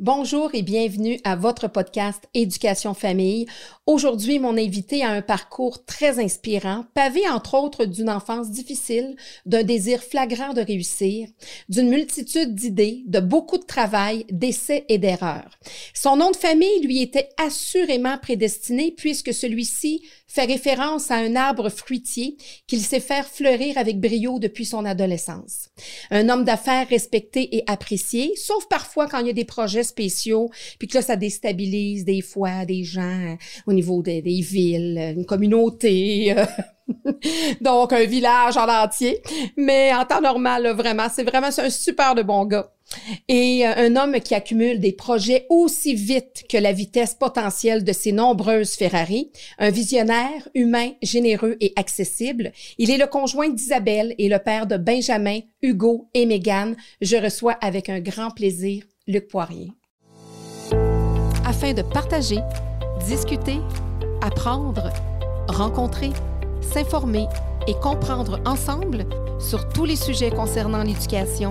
Bonjour et bienvenue à votre podcast Éducation Famille. Aujourd'hui, mon invité a un parcours très inspirant, pavé entre autres d'une enfance difficile, d'un désir flagrant de réussir, d'une multitude d'idées, de beaucoup de travail, d'essais et d'erreurs. Son nom de famille lui était assurément prédestiné puisque celui-ci fait référence à un arbre fruitier qu'il sait faire fleurir avec brio depuis son adolescence. Un homme d'affaires respecté et apprécié, sauf parfois quand il y a des projets spéciaux, puis que là, ça déstabilise des fois des gens euh, au niveau des, des villes, une communauté. euh, donc, un village en entier. Mais en temps normal, là, vraiment, c'est vraiment un super de bon gars. Et euh, un homme qui accumule des projets aussi vite que la vitesse potentielle de ses nombreuses Ferrari, un visionnaire, humain, généreux et accessible. Il est le conjoint d'Isabelle et le père de Benjamin, Hugo et Mégane. Je reçois avec un grand plaisir Luc Poirier. Afin de partager, discuter, apprendre, rencontrer, s'informer et comprendre ensemble sur tous les sujets concernant l'éducation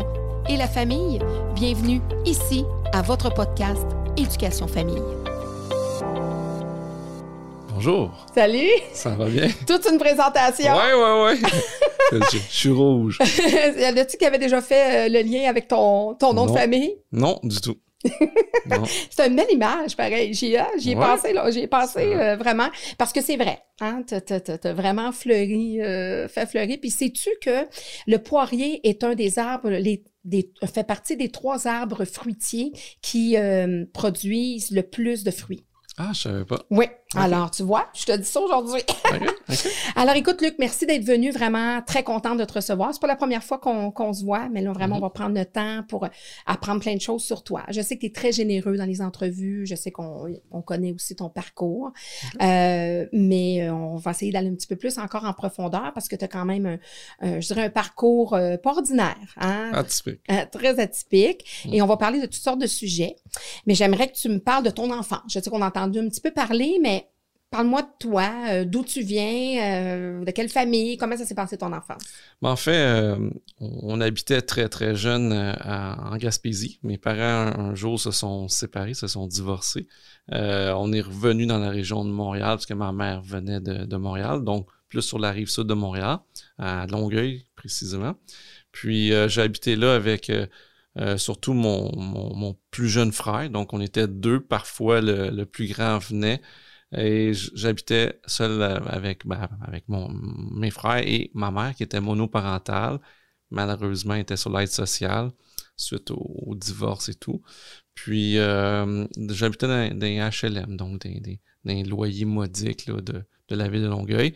et la famille, bienvenue ici à votre podcast Éducation Famille. Bonjour, Salut! ça va bien? Toute une présentation. Ouais, ouais, ouais. je, je suis rouge. y en a-tu qui avait déjà fait euh, le lien avec ton, ton nom Non. de famille? Non, du tout. C'est une belle image, pareil. J'y ai, Ouais. pensé, là. J'y ai pensé euh, vraiment. Parce que c'est vrai. Hein? T'as, vraiment fleuri, euh, fait fleurir. Puis sais-tu que le poirier est un des arbres, les, des, fait partie des trois arbres fruitiers qui euh, produisent le plus de fruits? Ah, je savais pas. Oui. Alors, tu vois, je te dis ça aujourd'hui. Alors, écoute, Luc, merci d'être venu. Vraiment très contente de te recevoir. C'est pas la première fois qu'on se voit, mais là, vraiment, Mhm. on va prendre le temps pour apprendre plein de choses sur toi. Je sais que tu es très généreux dans les entrevues. Je sais qu'on on connaît aussi ton parcours. Euh, mais euh, on va essayer d'aller un petit peu plus encore en profondeur parce que tu as quand même, un, un- je dirais, un parcours euh, pas ordinaire. Hein? Atypique. Euh, très atypique. Mm. Et on va parler de toutes sortes de sujets. Mais j'aimerais que tu me parles de ton enfant. Je sais qu'on a entendu un petit peu parler, mais parle-moi de toi, euh, d'où tu viens, euh, de quelle famille, comment ça s'est passé ton enfance? Mais en fait, euh, on, habitait très, très jeune en Gaspésie. Mes parents, un, jour, se sont séparés, se sont divorcés. On est revenu dans la région de Montréal, parce que ma mère venait de, Montréal, donc plus sur la rive sud de Montréal, à Longueuil précisément. Puis j'ai habité là avec surtout mon plus jeune frère. Donc on était deux, parfois le, le plus grand venait. Et j'habitais seul euh, avec, avec mon, mes frères et ma mère qui était monoparentale. Malheureusement, elle était sur l'aide sociale suite au, divorce et tout. Puis euh, j'habitais dans, les HLM, donc des, des, des loyers modiques de, de la ville de Longueuil.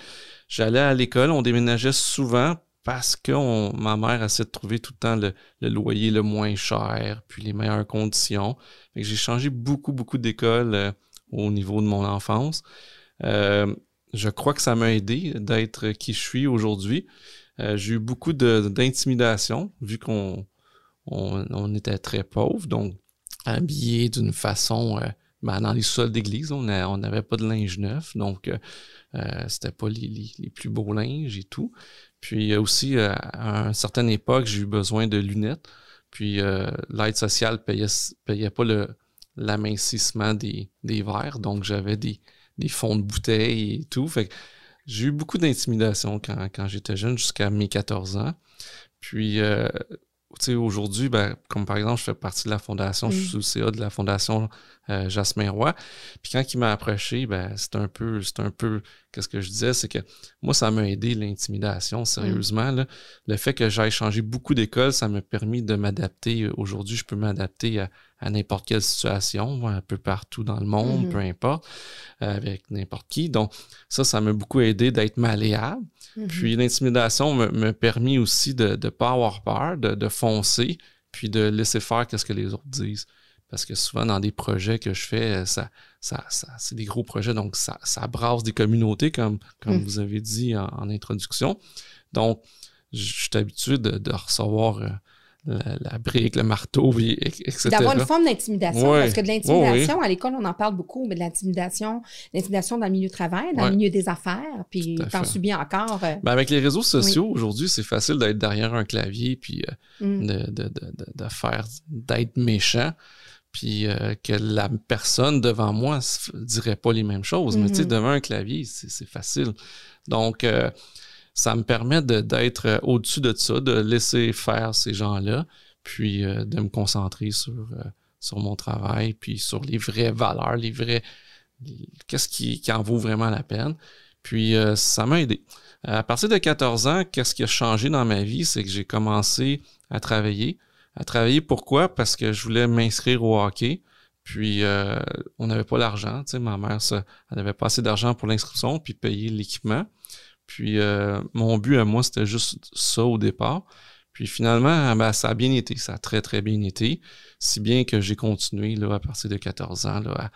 J'allais à l'école, on déménageait souvent parce que ma mère essayait de trouver tout le temps le, le loyer le moins cher, puis les meilleures conditions. J'ai changé beaucoup, beaucoup d'écoles euh, au niveau de mon enfance. Euh, je crois que ça m'a aidé d'être qui je suis aujourd'hui. Euh, j'ai eu beaucoup d'intimidation, vu qu'on on, était très pauvres, donc habillés d'une façon... euh, ben, dans les sols d'église, on n'avait pas de linge neuf, donc c'était pas les, les- plus beaux linges et tout. Puis aussi, à une certaine époque, j'ai eu besoin de lunettes. Puis l'aide sociale payait pas le l'amincissement des, des verres, donc j'avais des, des fonds de bouteilles et tout. Fait que j'ai eu beaucoup d'intimidation quand, quand j'étais jeune, jusqu'à mes 14 ans. Puis, euh, tu sais, aujourd'hui, ben, comme par exemple, je fais partie de la fondation, je suis sous le CA de la fondation euh, Jasmin Roy. Puis quand il m'a approché, ben, c'est un peu, c'est un peu, qu'est-ce que je disais, c'est que moi, ça m'a aidé l'intimidation, sérieusement. Là. Le fait que j'aille changer beaucoup d'écoles, ça m'a permis de m'adapter. Aujourd'hui, je peux m'adapter à, à n'importe quelle situation, un peu partout dans le monde, Mhm. peu importe, euh, avec n'importe qui. Donc, ça, ça m'a beaucoup aidé d'être malléable. Mhm. Puis l'intimidation me, me permis aussi de ne pas avoir peur, de, de foncer, puis de laisser faire qu'est-ce que les autres disent. Parce que souvent, dans des projets que je fais, ça, ça, ça, c'est des gros projets, donc ça, ça brasse des communautés, comme, comme Mm. vous avez dit en, en introduction. Donc, je suis habitué de, de recevoir euh, la, la brique, le marteau, et- etc. D'avoir une forme d'intimidation, Ouais. parce que de l'intimidation, à l'école, on en parle beaucoup, mais de l'intimidation, l'intimidation dans le milieu de travail, dans Ouais. le milieu des affaires, puis t'en subis encore. euh, Ben, avec les réseaux sociaux, aujourd'hui, c'est facile d'être derrière un clavier puis euh, mm. de, de, de, de, faire, d'être méchant. puis euh, que la personne devant moi ne dirait pas les mêmes choses. Mais tu sais, Mhm. devant un clavier, c'est c'est facile. Donc, ça me permet d'être euh, au-dessus de ça, de laisser faire ces gens-là, puis euh, de me concentrer sur, euh, sur mon travail, puis sur les vraies valeurs, les vrais. Qu'est-ce qui, qui en vaut vraiment la peine. Puis ça m'a aidé. À partir de 14 ans, qu'est-ce qui a changé dans ma vie? C'est que j'ai commencé à travailler. À travailler pourquoi? Parce que je voulais m'inscrire au hockey. Puis on n'avait pas l'argent. Tu sais, ma mère, elle n'avait pas assez d'argent pour l'inscription, puis payer l'équipement. Puis euh, mon but à moi, c'était juste ça au départ. Puis finalement, ben, ça a bien été. Ça a très, très bien été. Si bien que j'ai continué là, à partir de 14 ans là, à,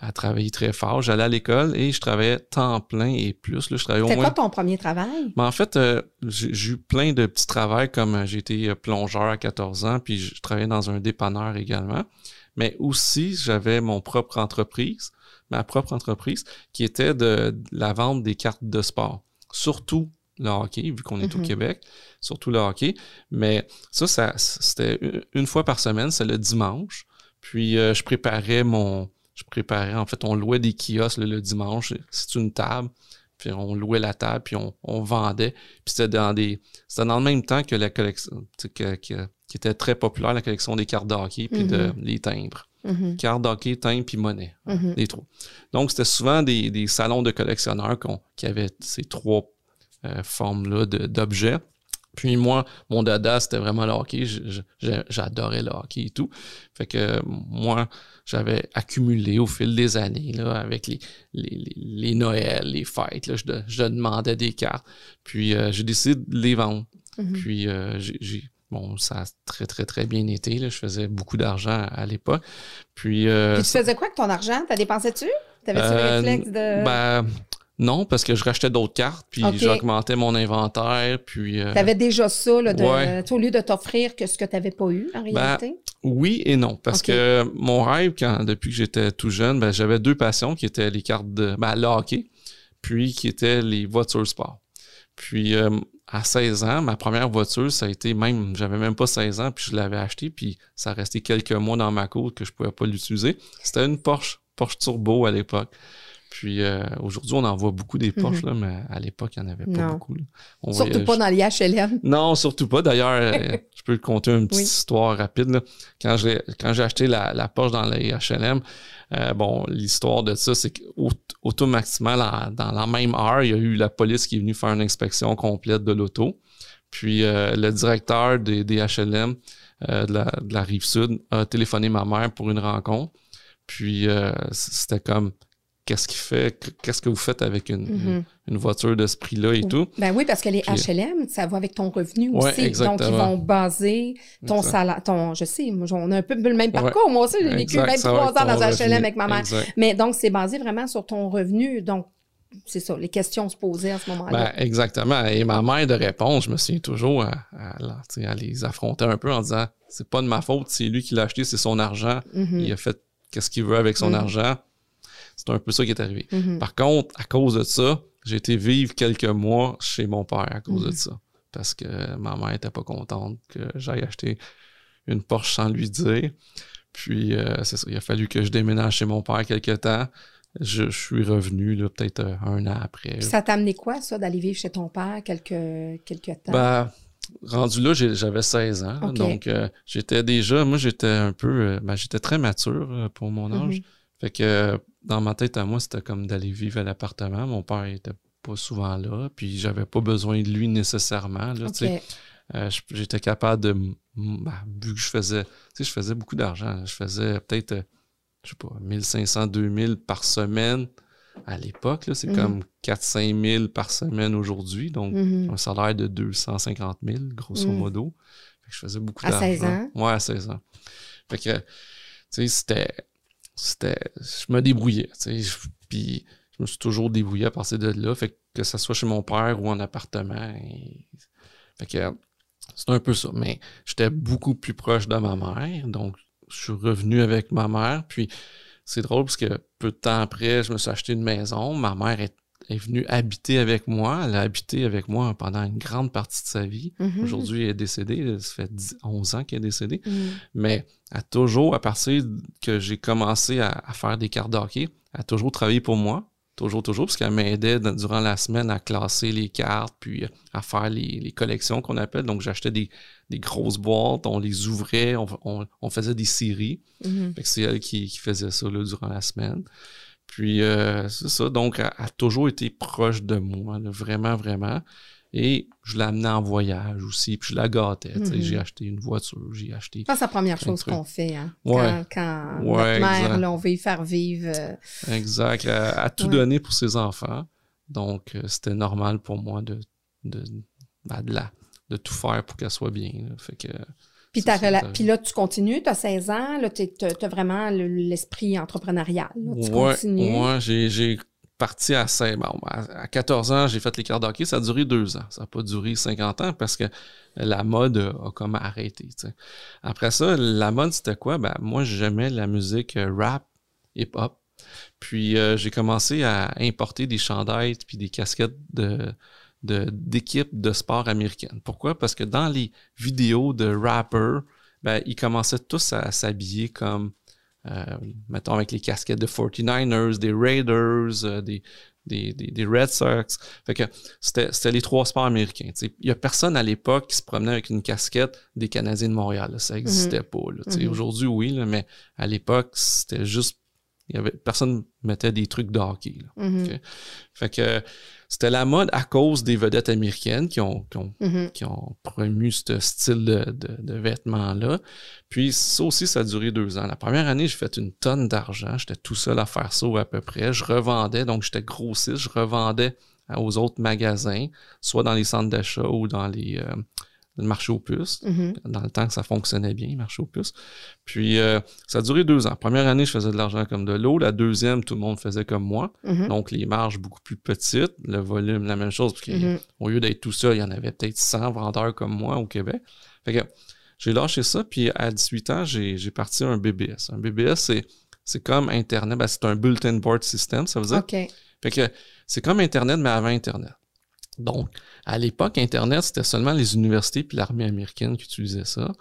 à travailler très fort. J'allais à l'école et je travaillais temps plein et plus. Là, je travaillais au C'était moins quoi ton premier travail? mais en fait, euh, j'ai eu plein de petits travails comme euh, j'ai été plongeur à 14 ans, puis je travaillais dans un dépanneur également. Mais aussi, j'avais mon propre entreprise, ma propre entreprise, qui était de, de la vente des cartes de sport. Surtout le hockey, vu qu'on est au Mhm. Québec, surtout le hockey. Mais ça, ça c'était une- fois par semaine, c'est le dimanche. Puis euh, je préparais mon. Je préparais, en fait, on louait des kiosques le dimanche. C'est une table. Puis on louait la table, puis on, on vendait. Puis c'était dans des. C'était dans le même temps que la collection. Que, que- qui était très populaire, la collection des cartes de hockey, puis de, les timbres. Mhm, Cartes de hockey, timbres, puis monnaie. mhm. Les trois. Donc, c'était souvent des, des salons de collectionneurs qui avaient ces trois euh, formes-là d'objets. Puis moi, mon dada, c'était vraiment le hockey. J'adorais le hockey et tout. Fait que moi, j'avais accumulé au fil des années, là, avec les, les, les, Noëls, les fêtes, là, je, de- je demandais des cartes. Puis euh, j'ai décidé de les vendre. Mhm. Puis euh, j'ai. Bon, ça a très, très, très bien été. Là. Je faisais beaucoup d'argent à l'époque. Puis. euh, Puis tu faisais quoi avec ton argent? T'as dépensé-tu? T'avais-tu euh, le réflexe de. Ben, non, parce que je rachetais d'autres cartes, puis j'augmentais mon inventaire, puis... euh, T'avais déjà ça, là, de, Ouais. tu au lieu de t'offrir que ce que t'avais pas eu, en réalité? oui et non, parce que mon rêve, quand, depuis que j'étais tout jeune, ben, j'avais deux passions qui étaient les cartes de... Ben, le hockey, puis qui étaient les voitures sport. Puis euh, à 16 ans, ma première voiture, ça a été même... J'avais même pas 16 ans, puis je l'avais acheté, puis ça restait quelques mois dans ma cour que je pouvais pas l'utiliser. C'était une Porsche, Porsche Turbo à l'époque. Puis euh, aujourd'hui, on en voit beaucoup des Porsche, là, mais à l'époque, il n'y en avait pas Mhm. Non. beaucoup. On Surtout voyait- pas dans les HLM. non, surtout pas. D'ailleurs, euh, je peux te conter une petite Oui. histoire rapide. là. Quand j'ai quand j'ai acheté la, la Porsche dans les H&M, euh, bon, l'histoire de ça, c'est qu'automatiquement, dans, la même heure, il y a eu la police qui est venue faire une inspection complète de l'auto. Puis euh, le directeur des, H&M euh, de, la, de la rive sud a téléphoné ma mère pour une rencontre. Puis euh, c'était comme qu'est-ce qu'il fait, qu'est-ce que vous faites avec une, Mhm. une voiture de ce prix-là et tout? Ben oui, parce que les Puis- HLM, ça va avec ton revenu Ouais, aussi. Donc, ils exactement. vont baser ton salaire, ton, je sais, on a un peu le même Ouais. parcours. Moi aussi, j'ai vécu Exact, 23 ça va ans dans un. HLM avec ma mère. Exact. Mais donc, c'est basé vraiment sur ton revenu. Donc, c'est ça, les questions se posaient à ce moment-là. Ben, exactement. Et ma mère de réponse, je me souviens toujours à, à les affronter un peu en disant c'est pas de ma faute, c'est lui qui l'a acheté, c'est son argent. Mhm, Il a fait qu'est-ce qu'il veut avec son Mhm. argent. C'est un peu ça qui est arrivé. mhm. Par contre, à cause de ça, j'ai été vivre quelques mois chez mon père à cause de ça. Parce que ma mère était pas contente que j'aille acheter une Porsche sans lui dire. Puis, euh, c'est ça, il a fallu que je déménage chez mon père quelque temps. Je, je suis revenu là, peut-être euh, un an après. Puis ça t'a amené quoi, ça, d'aller vivre chez ton père quelques, quelques temps? Ben, rendu là, j'avais 16 ans. Donc, euh, j'étais déjà, moi, j'étais un peu, ben, j'étais très mature pour mon âge. Mhm. Fait que dans ma tête à moi, c'était comme d'aller vivre à l'appartement. Mon père était pas souvent là, puis j'avais pas besoin de lui nécessairement. Là. Euh, j'étais capable de, ben, vu que je faisais, tu sais, je faisais beaucoup d'argent. Je faisais peut-être, euh, je sais pas, 1500, 2000 par semaine à l'époque. là. C'est Mhm. comme 4-5 000 par semaine aujourd'hui. Donc, Mhm. un salaire de 250 000, grosso Mm. modo. Fait que je faisais beaucoup À d'argent. 16 ans? Ouais, à 16 ans. Fait que, tu sais, c'était, c'était, je me débrouillais, puis je me suis toujours débrouillé à partir de là, fait que, ce soit chez mon père ou en appartement. fait que, c'est un peu ça. Mais j'étais beaucoup plus proche de ma mère, donc je suis revenu avec ma mère, puis c'est drôle parce que peu de temps après, je me suis acheté une maison. Ma mère est- est venue habiter avec moi. Elle a habité avec moi pendant une grande partie de sa vie. Mhm. Aujourd'hui, elle est décédée. Ça fait 10 11 ans qu'elle est décédée. Mhm. Mais elle a toujours, à partir que j'ai commencé à, à faire des cartes d'hockey, elle a toujours travaillé pour moi. Toujours, toujours, parce qu'elle m'aidait durant la semaine à classer les cartes, puis à faire les, les collections qu'on appelle. Donc, j'achetais des, des grosses boîtes, on les ouvrait, on, on- on faisait des séries. Mhm. Que c'est elle qui, qui faisait ça là, durant la semaine. Puis euh, c'est ça, donc elle, a toujours été proche de moi, là, vraiment, vraiment. Et je l'amenais en voyage aussi, puis je la gâtais. J'ai acheté une voiture, j'ai acheté. C'est la première chose qu'on fait. Hein? Ouais. Quand, quand Ouais, notre mère, là, on veut y faire vivre. euh, Exact. Elle a, a tout Ouais. donné pour ses enfants. Donc euh, c'était normal pour moi de, de, ben, de, la- de tout faire pour qu'elle soit bien. là. Fait que Puis, là, tu continues, tu as 16 ans, là, tu as vraiment le- l'esprit entrepreneurial. là. Tu ouais, continues. ouais, j'ai, parti à, cinq- bon, à à 14 ans, j'ai fait les cartes d'hockey. Ça a duré deux ans. Ça n'a pas duré 50 ans parce que la mode a, a comme arrêté. Après ça, la mode, c'était quoi? Ben, moi, j'aimais la musique euh, rap, hip-hop. Puis euh, j'ai commencé à importer des chandails puis des casquettes de- d'équipes de, sport américaines. Pourquoi? Parce que dans les vidéos de rappers, ben, ils commençaient tous à s'habiller comme euh, mettons avec les casquettes de 49ers, des Raiders, euh, des, des, des, des Red Sox. Fait que c'était les trois sports américains. Il y a personne à l'époque qui se promenait avec une casquette des Canadiens de Montréal. là. Ça n'existait pas. tu sais. Mhm. Aujourd'hui, oui, là, mais à l'époque, c'était juste. Il y avait, personne mettait des trucs de hockey. là. Mhm. Ok. Fait que c'était la mode à cause des vedettes américaines qui ont, qui ont Mhm. qui ont promu ce style de, de- de vêtements-là. Puis ça aussi, ça a duré deux ans. La première année, j'ai fait une tonne d'argent. J'étais tout seul à faire ça à peu près. Je revendais, donc j'étais grossiste. Je revendais aux autres magasins, soit dans les centres d'achat ou dans les euh, le marché aux puces. Mhm. Dans le temps que ça fonctionnait bien, le marché aux puces. Puis euh, ça a duré deux ans. Première année, je faisais de l'argent comme de l'eau. La deuxième, tout le monde faisait comme moi. Mhm. Donc les marges beaucoup plus petites, le volume, la même chose. Parce que Mhm. au lieu d'être tout seul, il y en avait peut-être 100 vendeurs comme moi au Québec. Fait que j'ai lâché ça, puis à 18 ans, j'ai parti un BBS. Un BBS, c'est comme Internet, ben, c'est un bulletin board system, ça veut dire. Fait que c'est comme Internet, mais avant Internet. Donc, à l'époque, Internet, c'était seulement les universités puis l'armée américaine qui utilisaient ça.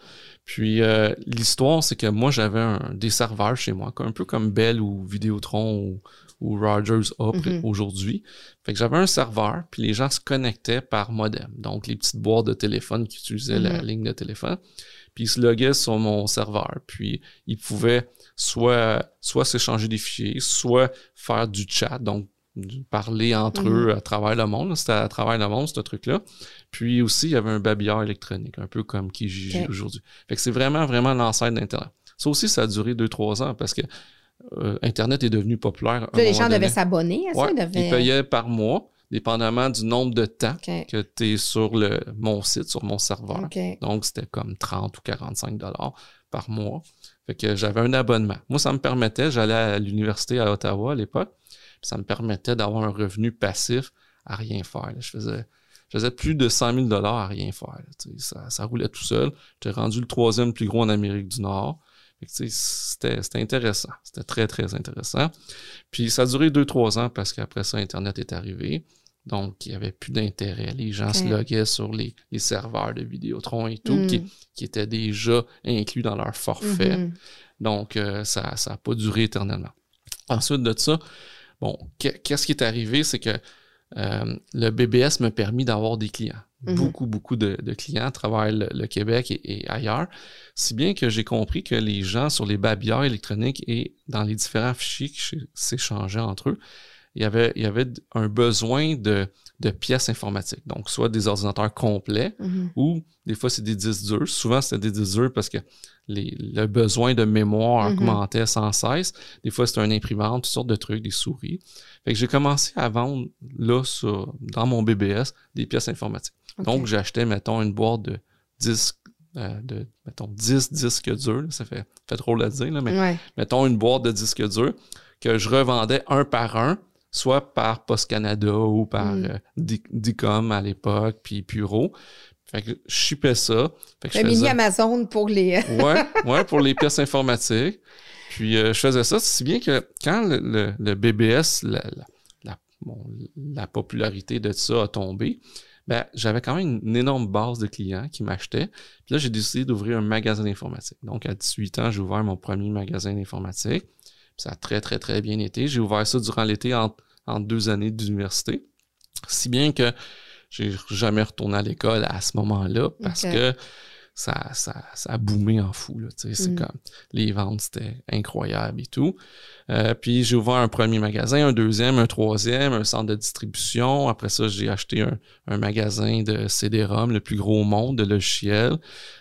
Puis euh, l'histoire, c'est que moi, j'avais un- des serveurs chez moi, un peu comme Bell ou Vidéotron ou, ou Rogers Mhm. aujourd'hui. Fait que j'avais un serveur, puis les gens se connectaient par modem. Donc, les petites boîtes de téléphone qui utilisaient la Mhm. ligne de téléphone. Puis ils se loguaient sur mon serveur. Puis ils pouvaient soit, soit s'échanger des fichiers, soit faire du chat, donc parler entre Mhm. eux à travers le monde. C'était à travers le monde, ce truc-là. Puis aussi, il y avait un babillard électronique, un peu comme Kijiji Ok. aujourd'hui. Fait que c'est vraiment, vraiment l'ancêtre d'Internet. Ça aussi, ça a duré 2-3 ans parce que euh, Internet est devenu populaire. Là, les gens devaient s'abonner à ça. Ouais, ils devaient... Ils payaient par mois, dépendamment du nombre de temps que tu es sur le, mon site, sur mon serveur. Donc, c'était comme 30 ou 45 dollars par mois. Fait que j'avais un abonnement. Moi, ça me permettait, j'allais à l'université à Ottawa à l'époque, ça me permettait d'avoir un revenu passif à rien faire. là. Je faisais, je faisais plus de 100 000 dollars à rien faire. Ça, ça roulait tout seul. J'étais rendu le troisième plus gros en Amérique du Nord. C'était intéressant. C'était très, très intéressant. Puis ça a duré deux, trois ans parce qu'après ça, Internet est arrivé. Donc, il n'y avait plus d'intérêt. Les gens se loguaient sur les, les serveurs de Vidéotron et tout, Mm. qui, qui étaient déjà inclus dans leur forfait. Mhm. Donc, euh, ça n'a pas duré éternellement. Ensuite de ça, bon, que- qu'est-ce qui est arrivé, c'est que euh, le BBS m'a permis d'avoir des clients. Mhm. Beaucoup, beaucoup de, de clients à travers le, le Québec et, et ailleurs. Si bien que j'ai compris que les gens sur les babillards électroniques et dans les différents fichiers qui s'é- s'échangeaient entre eux, il y avait, il y avait un besoin de, de pièces informatiques. Donc, soit des ordinateurs complets, Mhm. ou des fois c'est des disques durs. Souvent c'était des disques durs parce que les- le besoin de mémoire Mhm. augmentait sans cesse. Des fois c'était un imprimante, toutes sortes de trucs, des souris. Fait que j'ai commencé à vendre là sur- dans mon BBS des pièces informatiques. Donc j'achetais, mettons, une boîte de disques, euh, de, mettons, 10 disques durs. là. ça fait, fait drôle à dire, là, mais Ouais. mettons une boîte de disques durs que je revendais un par un, soit par Post Canada ou par Mm. euh, Di- Dicom à l'époque, puis Puro. Fait que je shippais ça. Fait que je mini faisais... Amazon pour les. ouais, ouais, pour les pièces informatiques. Puis euh, je faisais ça, si bien que quand le, le- le BBS, la, la- la- bon, la popularité de ça a tombé, ben, j'avais quand même une énorme base de clients qui m'achetaient. Puis là, j'ai décidé d'ouvrir un magasin d'informatique. Donc, à 18 ans, j'ai ouvert mon premier magasin d'informatique. Ça a très, très, très bien été. J'ai ouvert ça durant l'été en, deux années d'université. Si bien que j'ai jamais retourné à l'école à ce moment-là parce que ça, ça, ça a boomé en fou. C'est mm. comme les ventes, c'était incroyable et tout. Euh, puis j'ai ouvert un premier magasin, un deuxième, un troisième, un centre de distribution. Après ça, j'ai acheté un, un, magasin de CD-ROM, le plus gros au monde, de logiciels.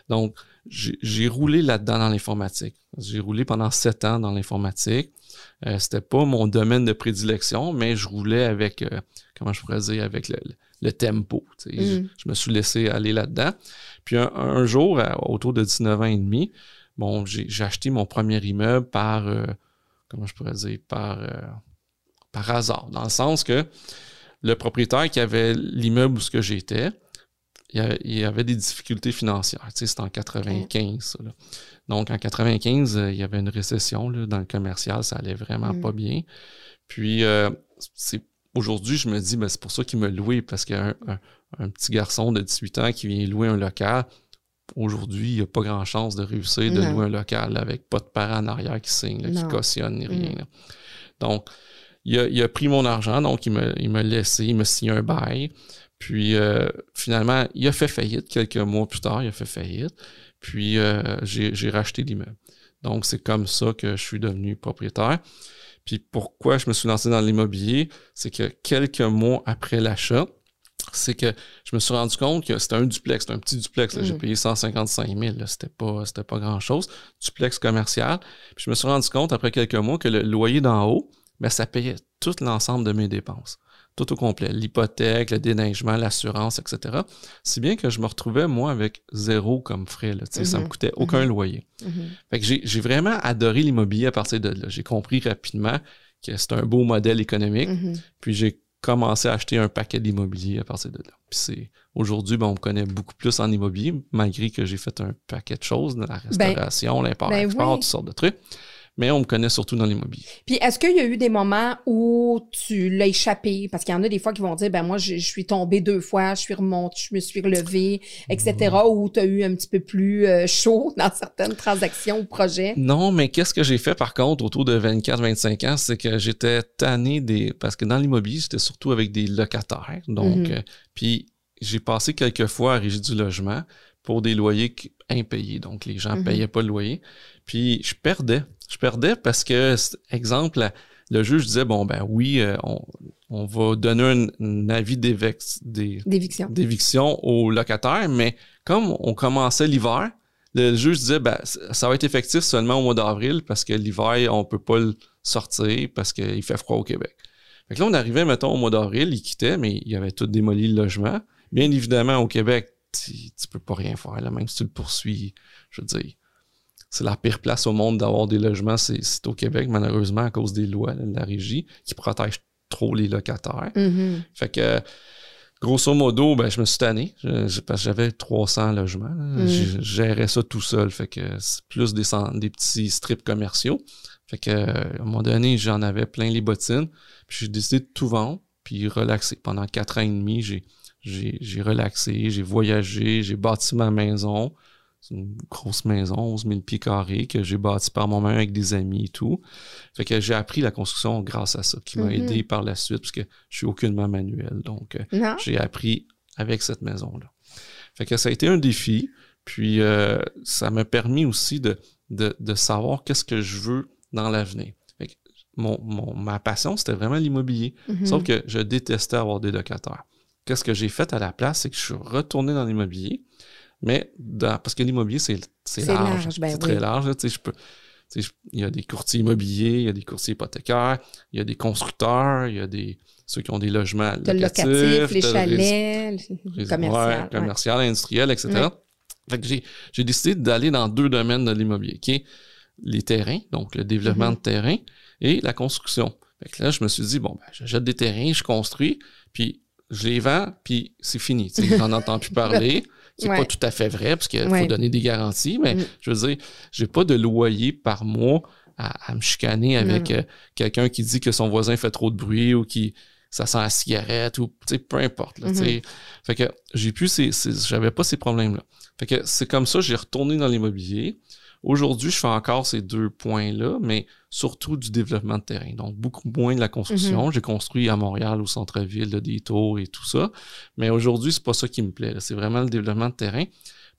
Donc, j'ai roulé là-dedans dans l'informatique. J'ai roulé pendant sept ans dans l'informatique. Euh, c'était pas mon domaine de prédilection, mais je roulais avec, euh, comment je pourrais dire, avec le, le tempo. Mm. Je, me suis laissé aller là-dedans. Puis un, jour, autour de 19 ans et demi, bon, j'ai acheté mon premier immeuble par, euh, comment je pourrais dire, par, par hasard, dans le sens que le propriétaire qui avait l'immeuble où ce que j'étais, il y avait des difficultés financières. Tu sais, c'était en 95. Donc, en 95, euh, il y avait une récession là, dans le commercial. Ça allait vraiment mm. pas bien. Puis, euh, c'est aujourd'hui, je me dis, ben, c'est pour ça qu'il me louait, parce qu'un un, petit garçon de 18 ans qui vient louer un local, aujourd'hui, il n'y a pas grand chance de réussir de louer un local avec pas de parents en arrière qui signent, qui cautionnent ni rien. Mm. Donc, il a, pris mon argent, donc il m'a laissé, il m'a signé un bail. Puis euh, finalement, il a fait faillite quelques mois plus tard, il a fait faillite. Puis euh, j'ai racheté l'immeuble. Donc c'est comme ça que je suis devenu propriétaire. Puis pourquoi je me suis lancé dans l'immobilier, c'est que quelques mois après l'achat, c'est que je me suis rendu compte que c'était un duplex, c'était un petit duplex. J'ai mm. payé 155 000, c'était pas, pas grand-chose. Duplex commercial. Puis je me suis rendu compte après quelques mois que le loyer d'en haut, ben, ça payait tout l'ensemble de mes dépenses tout au complet, l'hypothèque, le déneigement, l'assurance, etc. Si bien que je me retrouvais, moi, avec zéro comme frais. Là, Ça ne me mhm. coûtait aucun mhm. loyer. Mhm. Fait que j'ai vraiment adoré l'immobilier à partir de là. J'ai compris rapidement que c'est un beau modèle économique. Puis j'ai commencé à acheter un paquet d'immobilier à partir de là. Puis c'est aujourd'hui, ben, on me connaît beaucoup plus en immobilier, malgré que j'ai fait un paquet de choses, dans la ben, restauration, l'import-export, ben toutes sortes de trucs mais on me connaît surtout dans l'immobilier. Puis est-ce qu'il y a eu des moments où tu l'as échappé? Parce qu'il y en a des fois qui vont dire, ben moi, je, suis tombé deux fois, je suis remonté, je me suis relevé, etc., mmh. ou tu as eu un petit peu plus euh, chaud dans certaines transactions ou projets? Non, mais qu'est-ce que j'ai fait par contre autour de 24-25 ans, c'est que j'étais tanné des... Parce que dans l'immobilier, c'était surtout avec des locataires. Donc, mmh. euh, puis j'ai passé quelques fois à Régie du logement pour des loyers impayés. Donc, les gens ne mmh. payaient pas le loyer. Puis, je perdais je perdais parce que, exemple, le juge disait, bon, ben oui, euh, on, va donner un, avis d'éviction d'éviction aux locataires, mais comme on commençait l'hiver, le juge disait, ben, ça va être effectif seulement au mois d'avril parce que l'hiver, on peut pas le sortir parce qu'il fait froid au Québec. Fait que là, on arrivait, mettons, au mois d'avril, il quittait, mais il avait tout démoli le logement. Bien évidemment, au Québec, tu, tu peux pas rien faire, là, même si tu le poursuis, je veux dire c'est la pire place au monde d'avoir des logements, c'est au Québec, malheureusement, à cause des lois de la régie qui protègent trop les locataires. Mm-hmm. Fait que, grosso modo, ben, je me suis tanné, parce que j'avais 300 logements. Mm. Je gérais ça tout seul, fait que c'est plus des, des petits strips commerciaux. Fait que, à un moment donné, j'en avais plein les bottines, puis j'ai décidé de tout vendre, puis relaxer. Pendant quatre ans et demi, j'ai relaxé, j'ai voyagé, j'ai bâti ma maison, c'est une grosse maison, 11 000 pieds carrés, que j'ai bâti par moi-même avec des amis et tout. Fait que j'ai appris la construction grâce à ça, qui m'a mm-hmm. aidé par la suite, parce que je suis aucunement manuel. Donc, euh, j'ai appris avec cette maison-là. Fait que ça a été un défi. Puis, euh, ça m'a permis aussi de, de, savoir qu'est-ce que je veux dans l'avenir. Mon, mon, ma passion, c'était vraiment l'immobilier. Mm-hmm. Sauf que je détestais avoir des locataires. Qu'est-ce que j'ai fait à la place, c'est que je suis retourné dans l'immobilier. Mais parce que l'immobilier, c'est large. Ben c'est très large. je peux, il y a des courtiers immobiliers, il y a des courtiers hypothécaires, il y a des constructeurs, il y a des ceux qui ont des logements locatifs, locatif, les chalets, commercial, commercial industriel, etc. Fait que j'ai décidé d'aller dans deux domaines de l'immobilier, qui est les terrains, donc le développement mm-hmm. de terrain, et la construction. Fait que là, je me suis dit, bon, ben, j'achète des terrains, je construis, puis je les vends, puis c'est fini. J'en entends plus parler n'est pas tout à fait vrai, parce qu'il faut donner des garanties, mais mm. je veux dire, j'ai pas de loyer par mois à, me chicaner avec euh, quelqu'un qui dit que son voisin fait trop de bruit ou qui, ça sent la cigarette ou peu importe. Là, mm-hmm. Fait que j'ai plus ces, j'avais pas ces problèmes-là. Fait que c'est comme ça, j'ai retourné dans l'immobilier. Aujourd'hui, je fais encore ces deux points-là, mais surtout du développement de terrain. Donc, beaucoup moins de la construction. Mm-hmm. J'ai construit à Montréal, au centre-ville, des tours et tout ça. Mais aujourd'hui, c'est pas ça qui me plaît. C'est vraiment le développement de terrain.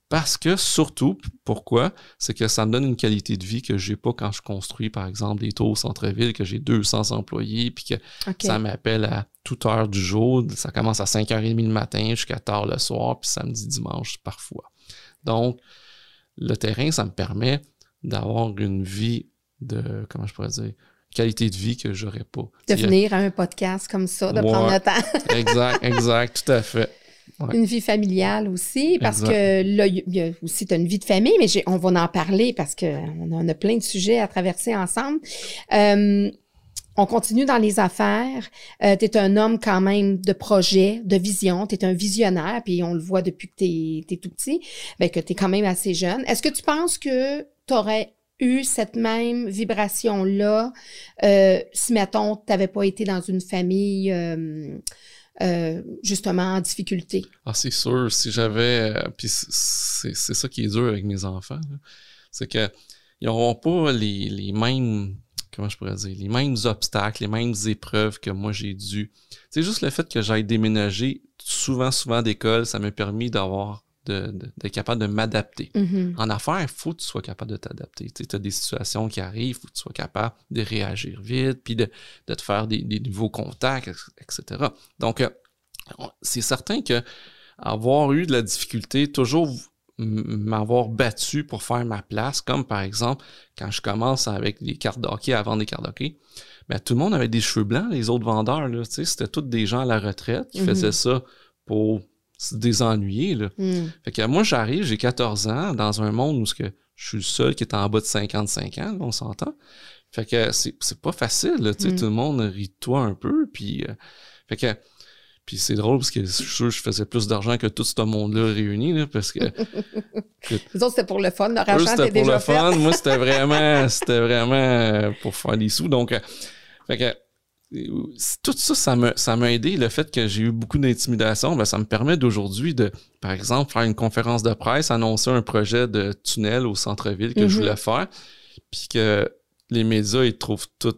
Parce que surtout, pourquoi? C'est que ça me donne une qualité de vie que j'ai pas quand je construis, par exemple, des tours au centre-ville, que j'ai 200 employés, puis que ça m'appelle à toute heure du jour. Ça commence à 5h30 le matin jusqu'à tard le soir, puis samedi, dimanche parfois. Donc, le terrain, ça me permet d'avoir une vie de, comment je pourrais dire, qualité de vie que j'aurais pas. De venir à un podcast comme ça, de prendre le temps. exact, exact, tout à fait. Une vie familiale aussi, parce que là, il y a aussi, tu as une vie de famille, mais on va en parler parce qu'on on a plein de sujets à traverser ensemble. Euh, on continue dans les affaires. Euh, tu es un homme quand même de projet, de vision. Tu es un visionnaire, puis on le voit depuis que tu es, tout petit, ben, que tu es quand même assez jeune. Est-ce que tu penses que tu aurais eu cette même vibration-là euh, si, mettons, tu n'avais pas été dans une famille... Euh, euh, justement en difficulté? Ah, c'est sûr. Si j'avais. Euh, c'est ça qui est dur avec mes enfants. C'est qu'ils n'auront pas les, mêmes. Comment je pourrais dire? Les mêmes obstacles, les mêmes épreuves que moi j'ai dû. C'est juste le fait que j'aille déménager souvent, souvent d'école, ça m'a permis d'avoir d'être capable de m'adapter. Mm-hmm. En affaires, il faut que tu sois capable de t'adapter. Tu as des situations qui arrivent, il faut que tu sois capable de réagir vite, puis de, te faire des, nouveaux contacts, etc. Donc, euh, c'est certain que avoir eu de la difficulté, toujours m'avoir battu pour faire ma place, comme par exemple quand je commence avec les cartes d'hockey à vendre des cartes d'hockey, ben, tout le monde avait des cheveux blancs, les autres vendeurs, c'était tous des gens à la retraite qui faisaient ça pour se désennuyer. Là. Hmm. Fait que moi, j'arrive, j'ai 14 ans, dans un monde où ce que je suis le seul qui est en bas de 55 ans, on s'entend. Fait que c'est, pas facile, là, hmm. tout le monde rit de toi un peu, puis... Euh, fait que... Puis c'est drôle parce que je suis sûr que je faisais plus d'argent que tout ce monde-là réuni, là, parce que... Les autres, c'était pour le fun, leur argent c'était pour le fun. Moi, c'était vraiment, c'était vraiment euh, pour faire des sous. Donc, euh, fait que tout ça, ça m'a, ça m'a aidé. Le fait que j'ai eu beaucoup d'intimidation, ben, ça me permet d'aujourd'hui de, par exemple, faire une conférence de presse, annoncer un projet de tunnel au centre-ville que je mm-hmm. voulais faire, puis que les médias, ils trouvent tout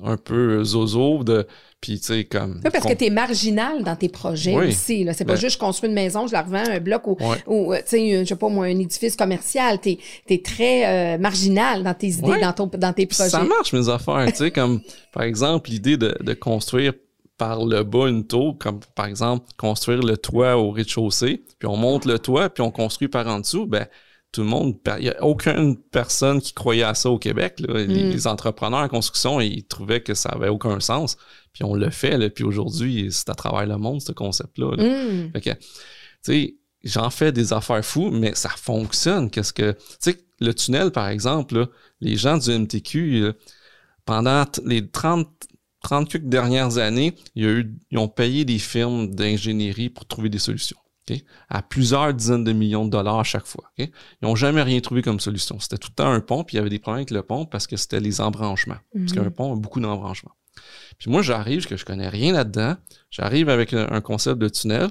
un peu zozo de puis, tu sais, comme. Oui, parce que tu es marginal dans tes projets aussi. Là. C'est pas ben juste je construis une maison, je la revends, un bloc ou, ou euh, tu sais, je sais pas moi, un édifice commercial. Tu es, très euh, marginal dans tes idées, dans, ton, dans tes projets. ça marche, mes affaires. tu sais, comme, par exemple, l'idée de, de construire par le bas une tour, comme par exemple construire le toit au rez-de-chaussée, puis on monte le toit, puis on construit par en dessous, ben tout le monde, il n'y a aucune personne qui croyait à ça au Québec. Les, hmm. les, entrepreneurs en construction, ils trouvaient que ça avait aucun sens. Puis on le fait, là, puis aujourd'hui, c'est à travers le monde, ce concept-là. Mm. Fait que, tu sais, j'en fais des affaires fous, mais ça fonctionne. Qu'est-ce que. Tu sais, le tunnel, par exemple, les gens du MTQ, pendant les 30, 30 dernières années, il y a eu, ils ont payé des firmes d'ingénierie pour trouver des solutions. À plusieurs dizaines de millions de dollars à chaque fois. Ils n'ont jamais rien trouvé comme solution. C'était tout le temps un pont, puis il y avait des problèmes avec le pont parce que c'était les embranchements. Parce qu'un mm. pont a beaucoup d'embranchements. Puis moi, j'arrive, que je connais rien là-dedans. J'arrive avec un, concept de tunnel.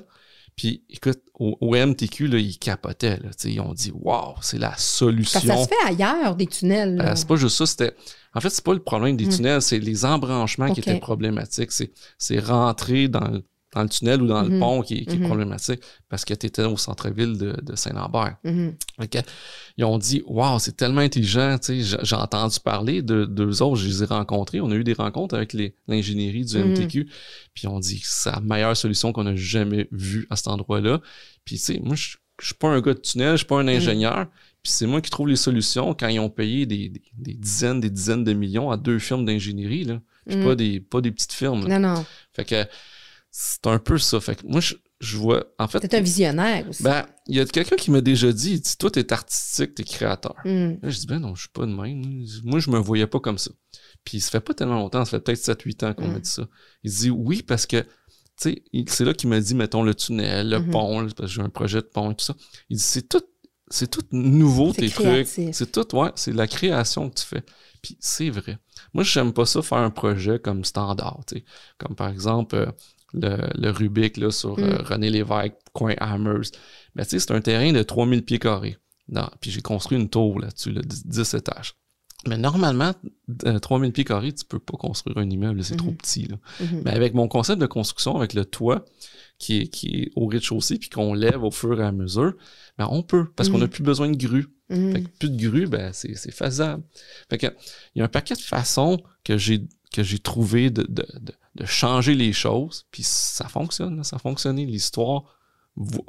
Puis, écoute, au, MTQ, là, ils capotaient. Là, ils ont dit Waouh, c'est la solution. Ça, se fait ailleurs, des tunnels. Euh, c'est pas juste ça. C'était. En fait, c'est pas le problème des hmm. tunnels, c'est les embranchements qui étaient problématiques. C'est rentrer dans, dans le tunnel ou dans le mhm. pont qui, est mhm. problématique parce que tu étais au centre-ville de, Saint-Lambert. Mhm. Ils ont dit Waouh, c'est tellement intelligent, j'ai entendu parler de deux autres, je les ai rencontrés. On a eu des rencontres avec l'ingénierie du MTQ, puis on dit c'est la meilleure solution qu'on a jamais vue à cet endroit-là. Puis tu sais, moi, je, je suis pas un gars de tunnel, je suis pas un ingénieur. Puis c'est moi qui trouve les solutions quand ils ont payé des, dizaines, des dizaines de millions à deux firmes d'ingénierie, là. Puis pas des pas des petites firmes. Non, non. Fait que c'est un peu ça. Fait que moi, je, vois. En fait. T'es un visionnaire aussi. Ben, il y a quelqu'un qui m'a déjà dit, dit, toi, t'es artistique, t'es créateur. Hmm. Là, je dis, ben non, je suis pas de même. Moi, je me voyais pas comme ça. Puis ça fait pas tellement longtemps, ça fait peut-être 7-8 ans qu'on m'a hmm. dit ça. Il dit oui, parce que, tu sais, c'est là qu'il m'a dit, mettons, le tunnel, le hmm. pont, parce que j'ai un projet de pont et tout ça. Il dit, c'est tout c'est tout nouveau tes créatif. trucs. C'est tout, ouais, c'est la création que tu fais. Puis c'est vrai. Moi, j'aime pas ça faire un projet comme standard, tu sais. Comme par exemple euh, le, le Rubik là, sur euh, Mm. René Lévesque, coin Hammers. Mais tu sais, c'est un terrain de 3000 pieds carrés. Non, puis j'ai construit une tour là-dessus, là, 10 10 étages. Mais normalement, euh, 3000 pieds carrés, tu peux pas construire un immeuble, c'est trop Mhm. petit. Là. Mhm. Mais avec mon concept de construction, avec le toit qui est, qui est au rez-de-chaussée, puis qu'on lève au fur et à mesure, ben on peut, parce qu'on n'a plus besoin de grue. Fait que plus de grue, ben c'est c'est faisable. Fait que il y a un paquet de façons que j'ai que j'ai trouvé de, de, de, de changer les choses, puis ça fonctionne, ça a fonctionné. L'histoire,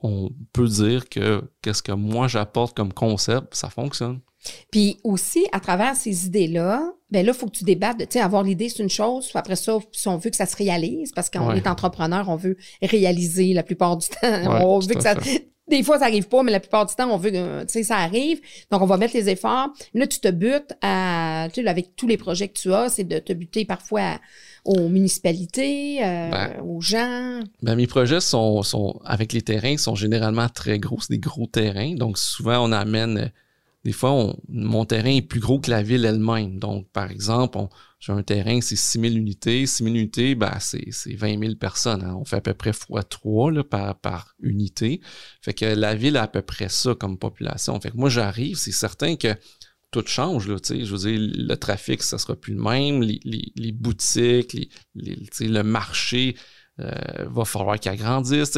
on peut dire que qu'est-ce que moi j'apporte comme concept, ça fonctionne. Puis aussi, à travers ces idées-là, ben là, il faut que tu débattes. de- Tu sais, avoir l'idée, c'est une chose. Puis après ça, si on veut que ça se réalise, parce qu'on Ouais. est entrepreneur, on veut réaliser la plupart du temps. Ouais, on veut que ça... Des fois, ça arrive pas, mais la plupart du temps, on veut que, tu sais, ça arrive. Donc, on va mettre les efforts. Là, tu te butes à, tu sais, avec tous les projets que tu as, c'est de te buter parfois à- aux municipalités, euh, Ben. aux gens. Ben, mes projets sont, sont, avec les terrains, sont généralement très gros. C'est des gros terrains. Donc, souvent, on amène, euh, des fois, on- mon terrain est plus gros que la ville elle-même. Donc, par exemple, on- j'ai un terrain, c'est 6000 unités. 6000 unités, ben, c'est, c'est 20 000 personnes. hein. On fait à peu près fois 3 là, par, par unité. Fait que la ville a à peu près ça comme population. Fait que moi, j'arrive, c'est certain que tout change, là, tu sais. Je veux dire, le trafic, ça sera plus le même. Les, les- les boutiques, les, les- le marché, euh, va falloir qu'il agrandisse.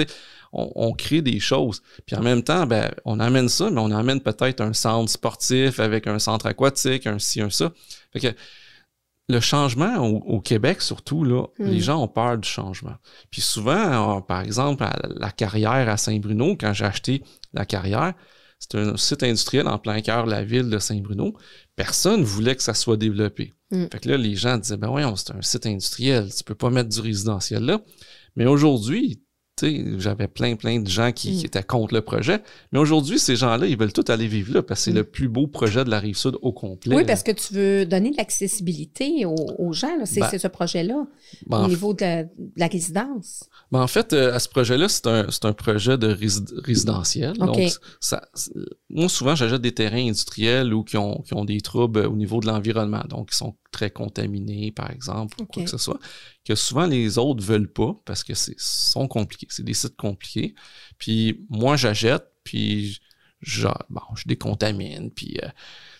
On, on crée des choses. Puis en même temps, ben, on amène ça, mais on amène peut-être un centre sportif avec un centre aquatique, un ci, un ça. Fait que le changement au, au Québec, surtout, là, Mm. les gens ont peur du changement. Puis souvent, euh, par exemple, à la carrière à Saint-Bruno, quand j'ai acheté la carrière, c'est un site industriel en plein cœur de la ville de Saint-Bruno. Personne voulait que ça soit développé. Mm. Fait que là, les gens disaient, ben voyons, c'est un site industriel, tu peux pas mettre du résidentiel là. Mais aujourd'hui, j'avais plein, plein de gens qui, Mm. qui étaient contre le projet. Mais aujourd'hui, ces gens-là, ils veulent tous aller vivre là parce que c'est Mm. le plus beau projet de la Rive-Sud au complet. Oui, parce que tu veux donner de l'accessibilité aux, aux gens. C'est Ben, c'est ce projet-là, Ben, au niveau de la, de la résidence. Ben, en fait, euh, à ce projet-là, c'est un, c'est un projet de résid- résidentiel. Donc, ça, moi, souvent, j'achète des terrains industriels ou qui ont, qui ont des troubles au niveau de l'environnement. Donc, ils sont très contaminés, par exemple, ou quoi que ce soit. Que souvent, les autres veulent pas parce que c'est sont compliqués. C'est des sites compliqués. Puis, moi, j'achète, puis je, bon, je décontamine, puis... euh,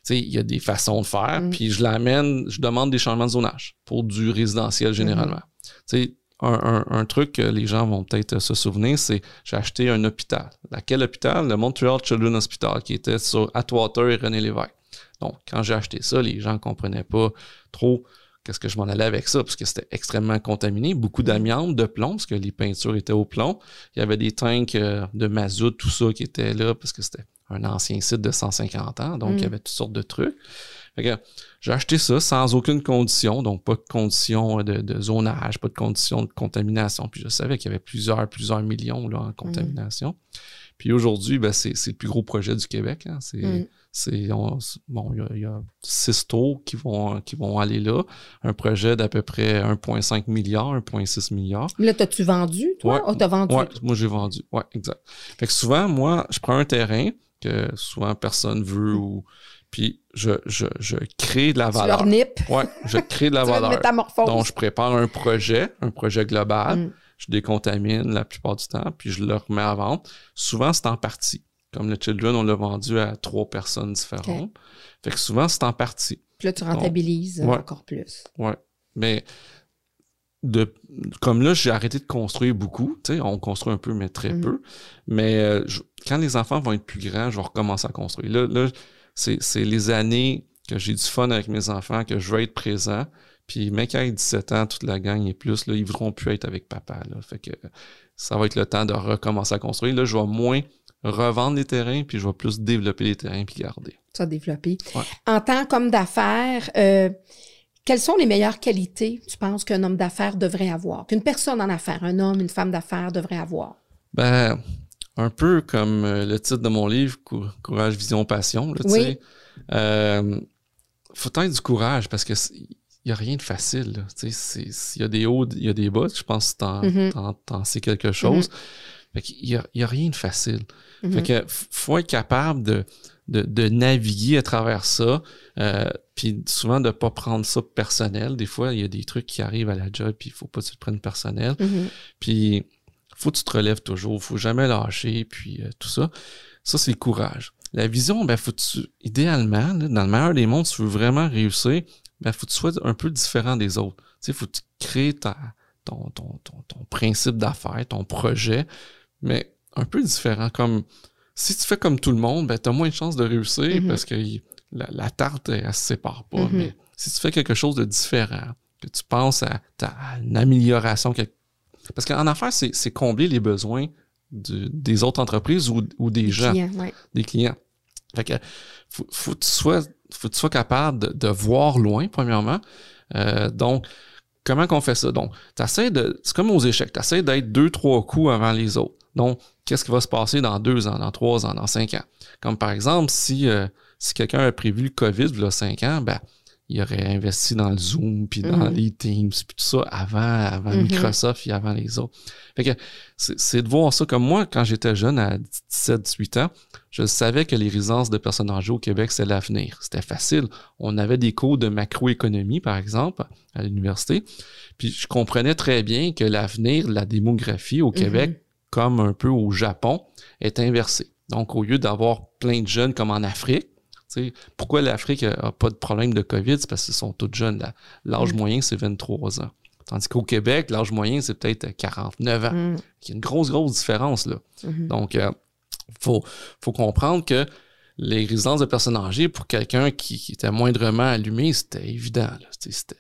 tu sais, il y a des façons de faire, Mm. puis je l'amène, je demande des changements de zonage pour du résidentiel généralement. Tu sais, un, un- un truc que les gens vont peut-être se souvenir, c'est j'ai acheté un hôpital. Laquelle hôpital? Le Montreal Children's Hospital, qui était sur Atwater et René Lévesque. Donc, quand j'ai acheté ça, les gens comprenaient pas trop qu'est-ce que je m'en allais avec ça, parce que c'était extrêmement contaminé. Beaucoup d'amiante, de plomb, parce que les peintures étaient au plomb. Il y avait des tanks euh, de mazout, tout ça qui était là, parce que c'était un ancien site de 150 ans, donc Mm. il y avait toutes sortes de trucs. Fait que j'ai acheté ça sans aucune condition, donc pas de condition de, de zonage, pas de condition de contamination. Puis je savais qu'il y avait plusieurs, plusieurs millions là, en contamination. Puis aujourd'hui, ben, c'est c'est le plus gros projet du Québec. hein. C'est Mm. C'est on- c'est- bon, il y a- il y, a six tours qui vont qui vont aller là. Un projet d'à peu près 1,5 milliard, 1,6 milliard. Là, t'as-tu vendu, toi? Ouais. Oh, t'as vendu. Ouais, moi j'ai vendu. Ouais, exact. Fait que souvent, moi, je prends un terrain que souvent personne veut ou puis je, je, je crée de la tu valeur. leur nippes. Ouais, je crée de la valeur. métamorphose. Donc, je prépare un projet, un projet global. Mm. Je décontamine la plupart du temps, puis je le remets à vendre. Souvent, c'est en partie. Comme le Children, on l'a vendu à trois personnes différentes. Fait que souvent, c'est en partie. Puis là, tu rentabilises Ouais. encore plus. Ouais. Mais de, comme là, j'ai arrêté de construire beaucoup. Tu sais, on construit un peu, mais très Mhm. peu. Mais euh, je- quand les enfants vont être plus grands, je vais recommencer à construire. Là, là c'est les années que j'ai du fun avec mes enfants, que je veux être présent. Puis, mec, a 17 ans, toute la gang et plus, là, ils voudront plus être avec papa. Là. Fait que ça va être le temps de recommencer à construire. Là, je vais moins revendre les terrains, puis je vais plus développer les terrains puis garder. Ça. Ouais. En tant qu'homme d'affaires, euh, quelles sont les meilleures qualités, tu penses, qu'un homme d'affaires devrait avoir? Qu'une personne en affaires, un homme, une femme d'affaires devrait avoir? Ben, un peu comme euh, le titre de mon livre, Cou- Courage, Vision, Passion. Là, tu Oui. sais. Euh, faut être du courage parce que il n'y a rien de facile. Tu Il y a des hauts, il y a des bas. Je pense que t'en, Mhm. t'en- t'en sais quelque chose. Fait a, il y a rien de facile. Mhm. Fait que f- faut être capable de, de, de naviguer à travers ça, euh, puis souvent de pas prendre ça personnel. Des fois, il y a des trucs qui arrivent à la job, puis il faut pas que tu te prennes personnel. Mhm. Puis faut que tu te relèves toujours, faut jamais lâcher, puis euh, tout ça. Ça, c'est le courage. La vision, ben, faut que tu, idéalement, là, dans le meilleur des mondes, si tu veux vraiment réussir, ben, faut que tu sois un peu différent des autres. Tu sais, faut que tu crées ta, ton, ton, ton, ton principe d'affaires, ton projet, mais un peu différent. Comme, si tu fais comme tout le monde, ben, t'as moins de chances de réussir Mhm. parce que la, la tarte, elle, elle se sépare pas. Mhm. Mais si tu fais quelque chose de différent, que tu penses à, une amélioration, quelque- parce qu'en affaires, c'est combler les besoins des autres entreprises ou, ou des gens, ouais. des clients. Fait que faut, faut que tu sois, faut que tu sois capable de, de voir loin, premièrement. Euh, donc, comment qu'on fait ça? Donc, t'essaies de. C'est comme aux échecs, tu essaies d'être deux, trois coups avant les autres. Donc, qu'est-ce qui va se passer dans deux ans, dans trois ans, dans cinq ans? Comme par exemple, si, euh, si quelqu'un a prévu le COVID il y a cinq ans, ben, il aurait investi dans le Zoom, puis dans Mhm. les Teams, puis tout ça avant, avant Mhm. Microsoft et avant les autres. Fait que c'est c'est de voir ça comme moi, quand j'étais jeune, à 17-18 ans, je savais que les résidences de personnes âgées au Québec, c'est l'avenir. C'était facile. On avait des cours de macroéconomie, par exemple, à l'université. Puis je comprenais très bien que l'avenir de la démographie au Québec, comme un peu au Japon, est inversé. Donc, au lieu d'avoir plein de jeunes comme en Afrique, pourquoi l'Afrique n'a pas de problème de COVID? C'est parce qu'ils sont tous jeunes. L'âge Mm. moyen, c'est 23 ans. Tandis qu'au Québec, l'âge moyen, c'est peut-être 49 ans. Mhm. Il y a une grosse, grosse différence, là. Mhm. Donc, il faut, faut comprendre que les résidences de personnes âgées, pour quelqu'un qui, qui était moindrement allumé, c'était évident. C'était-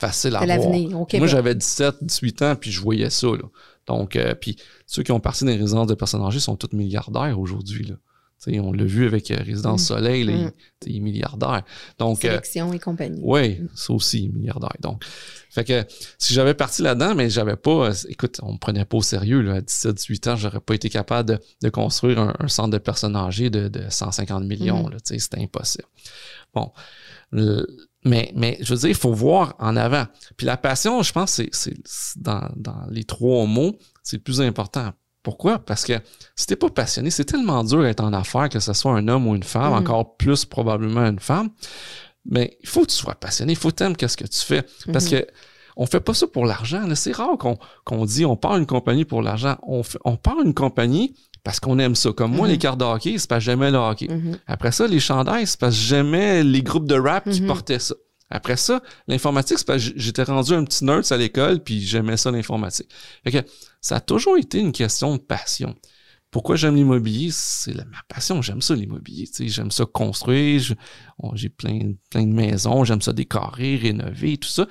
facile à voir. au Moi, j'avais 17, 18 ans, puis je voyais ça. Là. Donc, euh, puis ceux qui ont parti des résidences de personnes âgées sont tous milliardaires aujourd'hui. Là. Tu sais, on l'a vu avec euh, Résidence Mm. Soleil, là, Mm. il, est milliardaire. Donc, euh, Sélection et compagnie. oui, ça aussi, milliardaire. Donc, fait que si j'avais parti là-dedans, mais j'avais pas, euh, écoute, on me prenait pas au sérieux, là, à 17, 18 ans, j'aurais pas été capable de, de construire un, un centre de personnes âgées de, de 150 millions, là, tu sais, c'était impossible. Bon. Le- mais, mais je veux dire, il faut voir en avant. Puis la passion, je pense, c'est, dans, dans les trois mots, c'est le plus important. Pourquoi? Parce que si t'es pas passionné, c'est tellement dur d'être en affaires, que ce soit un homme ou une femme, Mhm. encore plus probablement une femme. Mais il faut que tu sois passionné, il faut que t'aimes qu'est-ce que tu fais. Parce Mhm. que on fait pas ça pour l'argent. C'est rare qu'on qu'on dit on part une compagnie pour l'argent. On, fait- on part une compagnie parce qu'on aime ça. Comme moi, Mhm. les cartes de hockey, c'est parce que j'aimais le hockey. Mhm. Après ça, les chandails, c'est parce que j'aimais les groupes de rap qui Mhm. portaient ça. Après ça, l'informatique, c'est parce que j'étais rendu un petit nerd à l'école, puis j'aimais ça l'informatique. Fait que ça a toujours été une question de passion. Pourquoi j'aime l'immobilier? C'est ma passion. J'aime ça, l'immobilier. J'aime ça construire. J'ai plein, plein de maisons. J'aime ça décorer, rénover, tout ça.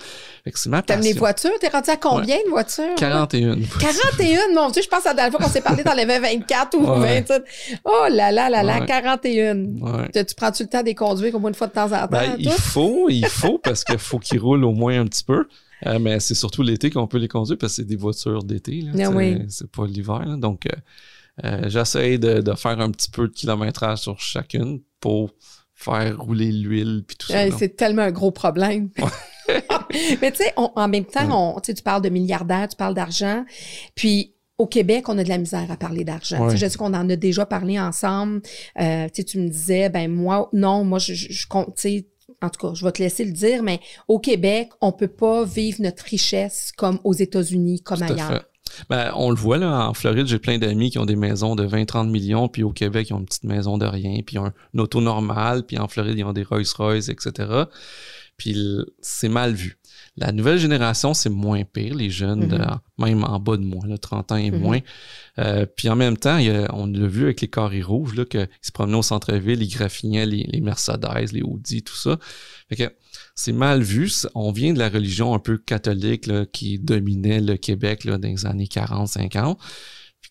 C'est ma T'aimes les voitures? T'es rendu à combien de voitures? 41. 41, mon Dieu, je pense à la dernière fois qu'on s'est parlé dans les 24 ou Ouais. 27. Oh là là là là, Ouais. 41. Ouais. Tu tu prends-tu le temps de les conduire au moins une fois de temps en temps? Ben, il faut, il faut, parce qu'il faut qu'ils roulent au moins un petit peu. Euh, mais c'est surtout l'été qu'on peut les conduire parce que c'est des voitures d'été. là, Ah sais, oui. C'est pas l'hiver. Donc, euh, euh, j'essaie de, de faire un petit peu de kilométrage sur chacune pour faire rouler l'huile puis tout ça. Là. c'est tellement un gros problème. Mais tu sais, en même temps, on- tu parles de milliardaires, tu parles d'argent. Puis au Québec, on a de la misère à parler d'argent. Ouais. Je sais qu'on en a déjà parlé ensemble. Euh, tu me disais, ben moi, non, moi, je, je, je compte, tu sais, en tout cas, je vais te laisser le dire, mais au Québec, on peut pas vivre notre richesse comme aux États-Unis, comme Tout ailleurs. Ben, on le voit là, en Floride, j'ai plein d'amis qui ont des maisons de 20-30 millions, puis au Québec, ils ont une petite maison de rien, puis un, une auto normale, puis en Floride, ils ont des Rolls-Royce, etc. Puis c'est mal vu. La nouvelle génération, c'est moins pire, les jeunes, de- Mhm. même en bas de moi, là, 30 ans et Mhm. moins. Euh, puis en même temps, il y a- on l'a vu avec les carrés rouges, qu'ils se promenaient au centre-ville, ils graffinaient les, les Mercedes, les Audi, tout ça. Fait que c'est mal vu. On vient de la religion un peu catholique là, qui dominait le Québec là, dans les années 40-50,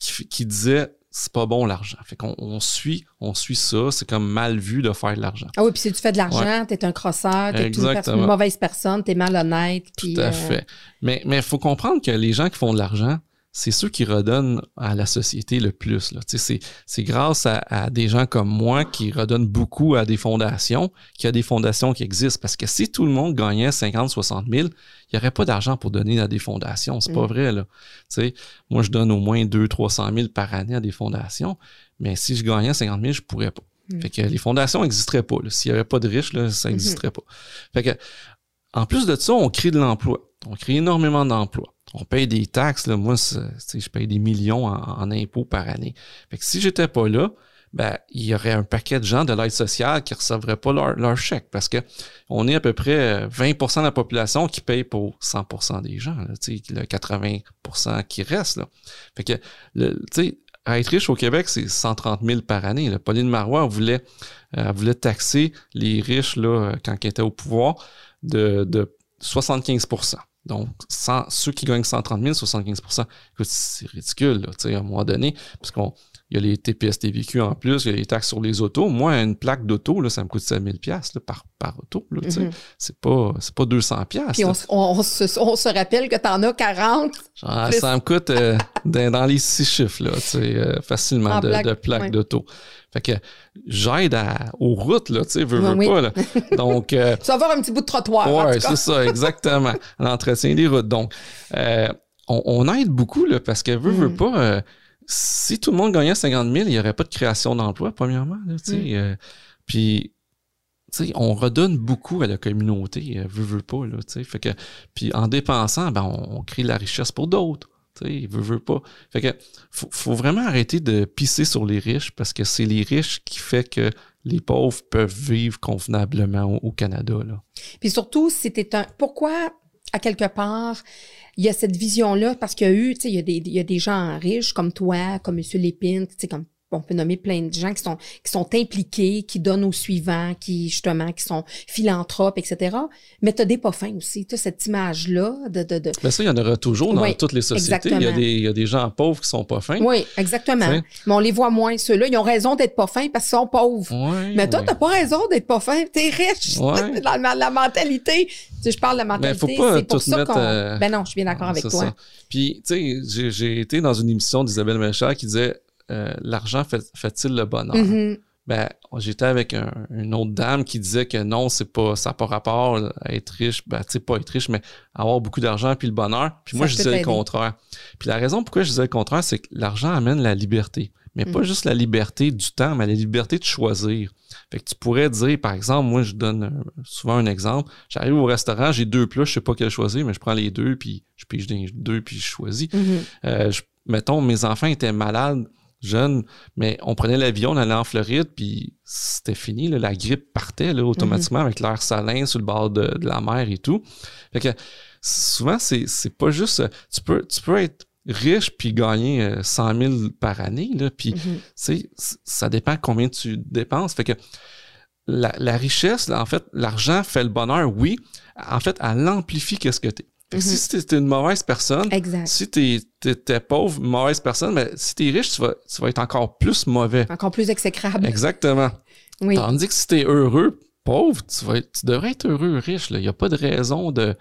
qui, qui disait c'est pas bon l'argent. Fait qu'on on suit, on suit ça. C'est comme mal vu de faire de l'argent. Ah oui, puis si tu fais de l'argent, t'es un crosseur, t'es une, une mauvaise personne, t'es malhonnête. Tout à euh, fait. Mais il faut comprendre que les gens qui font de l'argent, c'est ceux qui redonnent à la société le plus. C'est grâce à, des gens comme moi qui redonnent beaucoup à des fondations, qu'il y a des fondations qui existent. Parce que si tout le monde gagnait 50, 60 000, il n'y aurait pas d'argent pour donner à des fondations. C'est pas mm. vrai. Là. moi, je donne au moins 200, 300 000 par année à des fondations, mais si je gagnais 50 000, je pourrais pas. Mm. Fait que les fondations n'existeraient pas. S'il n'y avait pas de riches, là, ça n'existerait mm-hmm. pas. Fait que, en plus de ça, on crée de l'emploi. On crée énormément d'emplois on paye des taxes. Là. Moi, je paye des millions en, impôts par année. Fait que si j'étais pas là, ben, il y aurait un paquet de gens de l'aide sociale qui ne recevraient pas leur, chèque parce que on est à peu près 20% de la population qui paye pour 100% des gens, là, le 80% qui reste. Là. Fait que, le, être riche au Québec, c'est 130 000 par année. Là. Pauline Marois voulait, euh, voulait taxer les riches là, quand elle était au pouvoir de, de 75 donc, ceux qui gagnent 130 000, 75% c'est ridicule, là, à un moment donné, parce qu'on il y a les TPS TVQ en plus, il y a les taxes sur les autos. Moi, une plaque d'auto, là, ça me coûte 7000 pièces par, par auto. Mm C'est pas, pas 200 pièces. Puis on, se, on, se, rappelle que tu en as 40. ça me coûte euh, dans, les six chiffres, là, euh, facilement, de, plaque, de plaques d'auto. Fait que j'aide aux routes, là, tu sais, veux, veux pas, là. Donc... Euh, tu vas avoir un petit bout de trottoir, Ouais, c'est ça, exactement. L'entretien des routes. Donc, on, aide beaucoup, là, parce que veut, veut mm. pas... Euh, si tout le monde gagnait 50 000, il n'y aurait pas de création d'emploi, premièrement, là. Mm. puis on redonne beaucoup à la communauté, veut, veut pas, là, tu sais. Fait que, puis en dépensant, ben, on, on crée la richesse pour d'autres. Il veut, veut pas. Fait que faut, vraiment arrêter de pisser sur les riches parce que c'est les riches qui fait que les pauvres peuvent vivre convenablement au, Canada. Là. Puis surtout, c'était un. Pourquoi, à quelque part, il y a cette vision-là? Parce qu'il y a eu, tu sais, il y, a des, gens riches comme toi, comme M. Lépine, tu sais, comme on peut nommer plein de gens qui sont, qui sont impliqués, qui donnent aux suivants, qui justement, qui sont philanthropes, etc. Mais tu as des pas fins aussi. Tu as cette image-là de, de, de... Mais ça, il y en aura toujours dans toutes les sociétés. Il y, a des, il y, a des, gens pauvres qui sont pas fins. Oui, exactement. Mais on les voit moins. Ceux-là, ils ont raison d'être pas fins parce qu'ils sont pauvres. mais toi, tu n'as pas raison d'être pas fin. Tu es riche. la, la, mentalité. Tu je parle de la mentalité. c'est pour ça qu'on. Euh, ben non, je suis bien d'accord avec toi. Ça. Puis, tu sais, j'ai été dans une émission d'Isabelle Méchard qui disait euh, l'argent fait, il le bonheur? Mm-hmm. Ben, j'étais avec une autre dame qui disait que non, c'est pas, ça n'a pas rapport à être riche, ben, tu sais, pas être riche, mais avoir beaucoup d'argent puis le bonheur. Puis moi, je disais le contraire. Puis la raison pourquoi je disais le contraire, c'est que l'argent amène la liberté. Mais pas mm. juste la liberté du temps, mais la liberté de choisir. Fait que tu pourrais dire, par exemple, moi, je donne souvent un exemple. J'arrive au restaurant, j'ai deux plats, je sais pas quel choisir, mais je prends les deux, puis je pige deux, puis je choisis. Mm-hmm. Euh, mettons, mes enfants étaient malades jeune, mais on prenait l'avion, on allait en Floride, puis c'était fini, la grippe partait là, automatiquement mhm. avec l'air salin sur le bord de, la mer et tout. Fait que souvent, c'est, pas juste. Tu peux, tu peux être riche puis gagner 100 euh, 000 par année, là, puis mhm. ça dépend combien tu dépenses. Fait que la, la richesse, en fait, l'argent fait le bonheur, oui. En fait, elle amplifie qu'est-ce que tu es. Si mhm. tu es une mauvaise personne, si tu es, pauvre, mauvaise personne, mais si tu es riche, tu vas, tu vas être encore plus mauvais. Encore plus exécrable. Exactement. Oui. Tandis que si tu es heureux, pauvre, tu, vas tu devrais être heureux, riche. Il n'y a pas de raison de.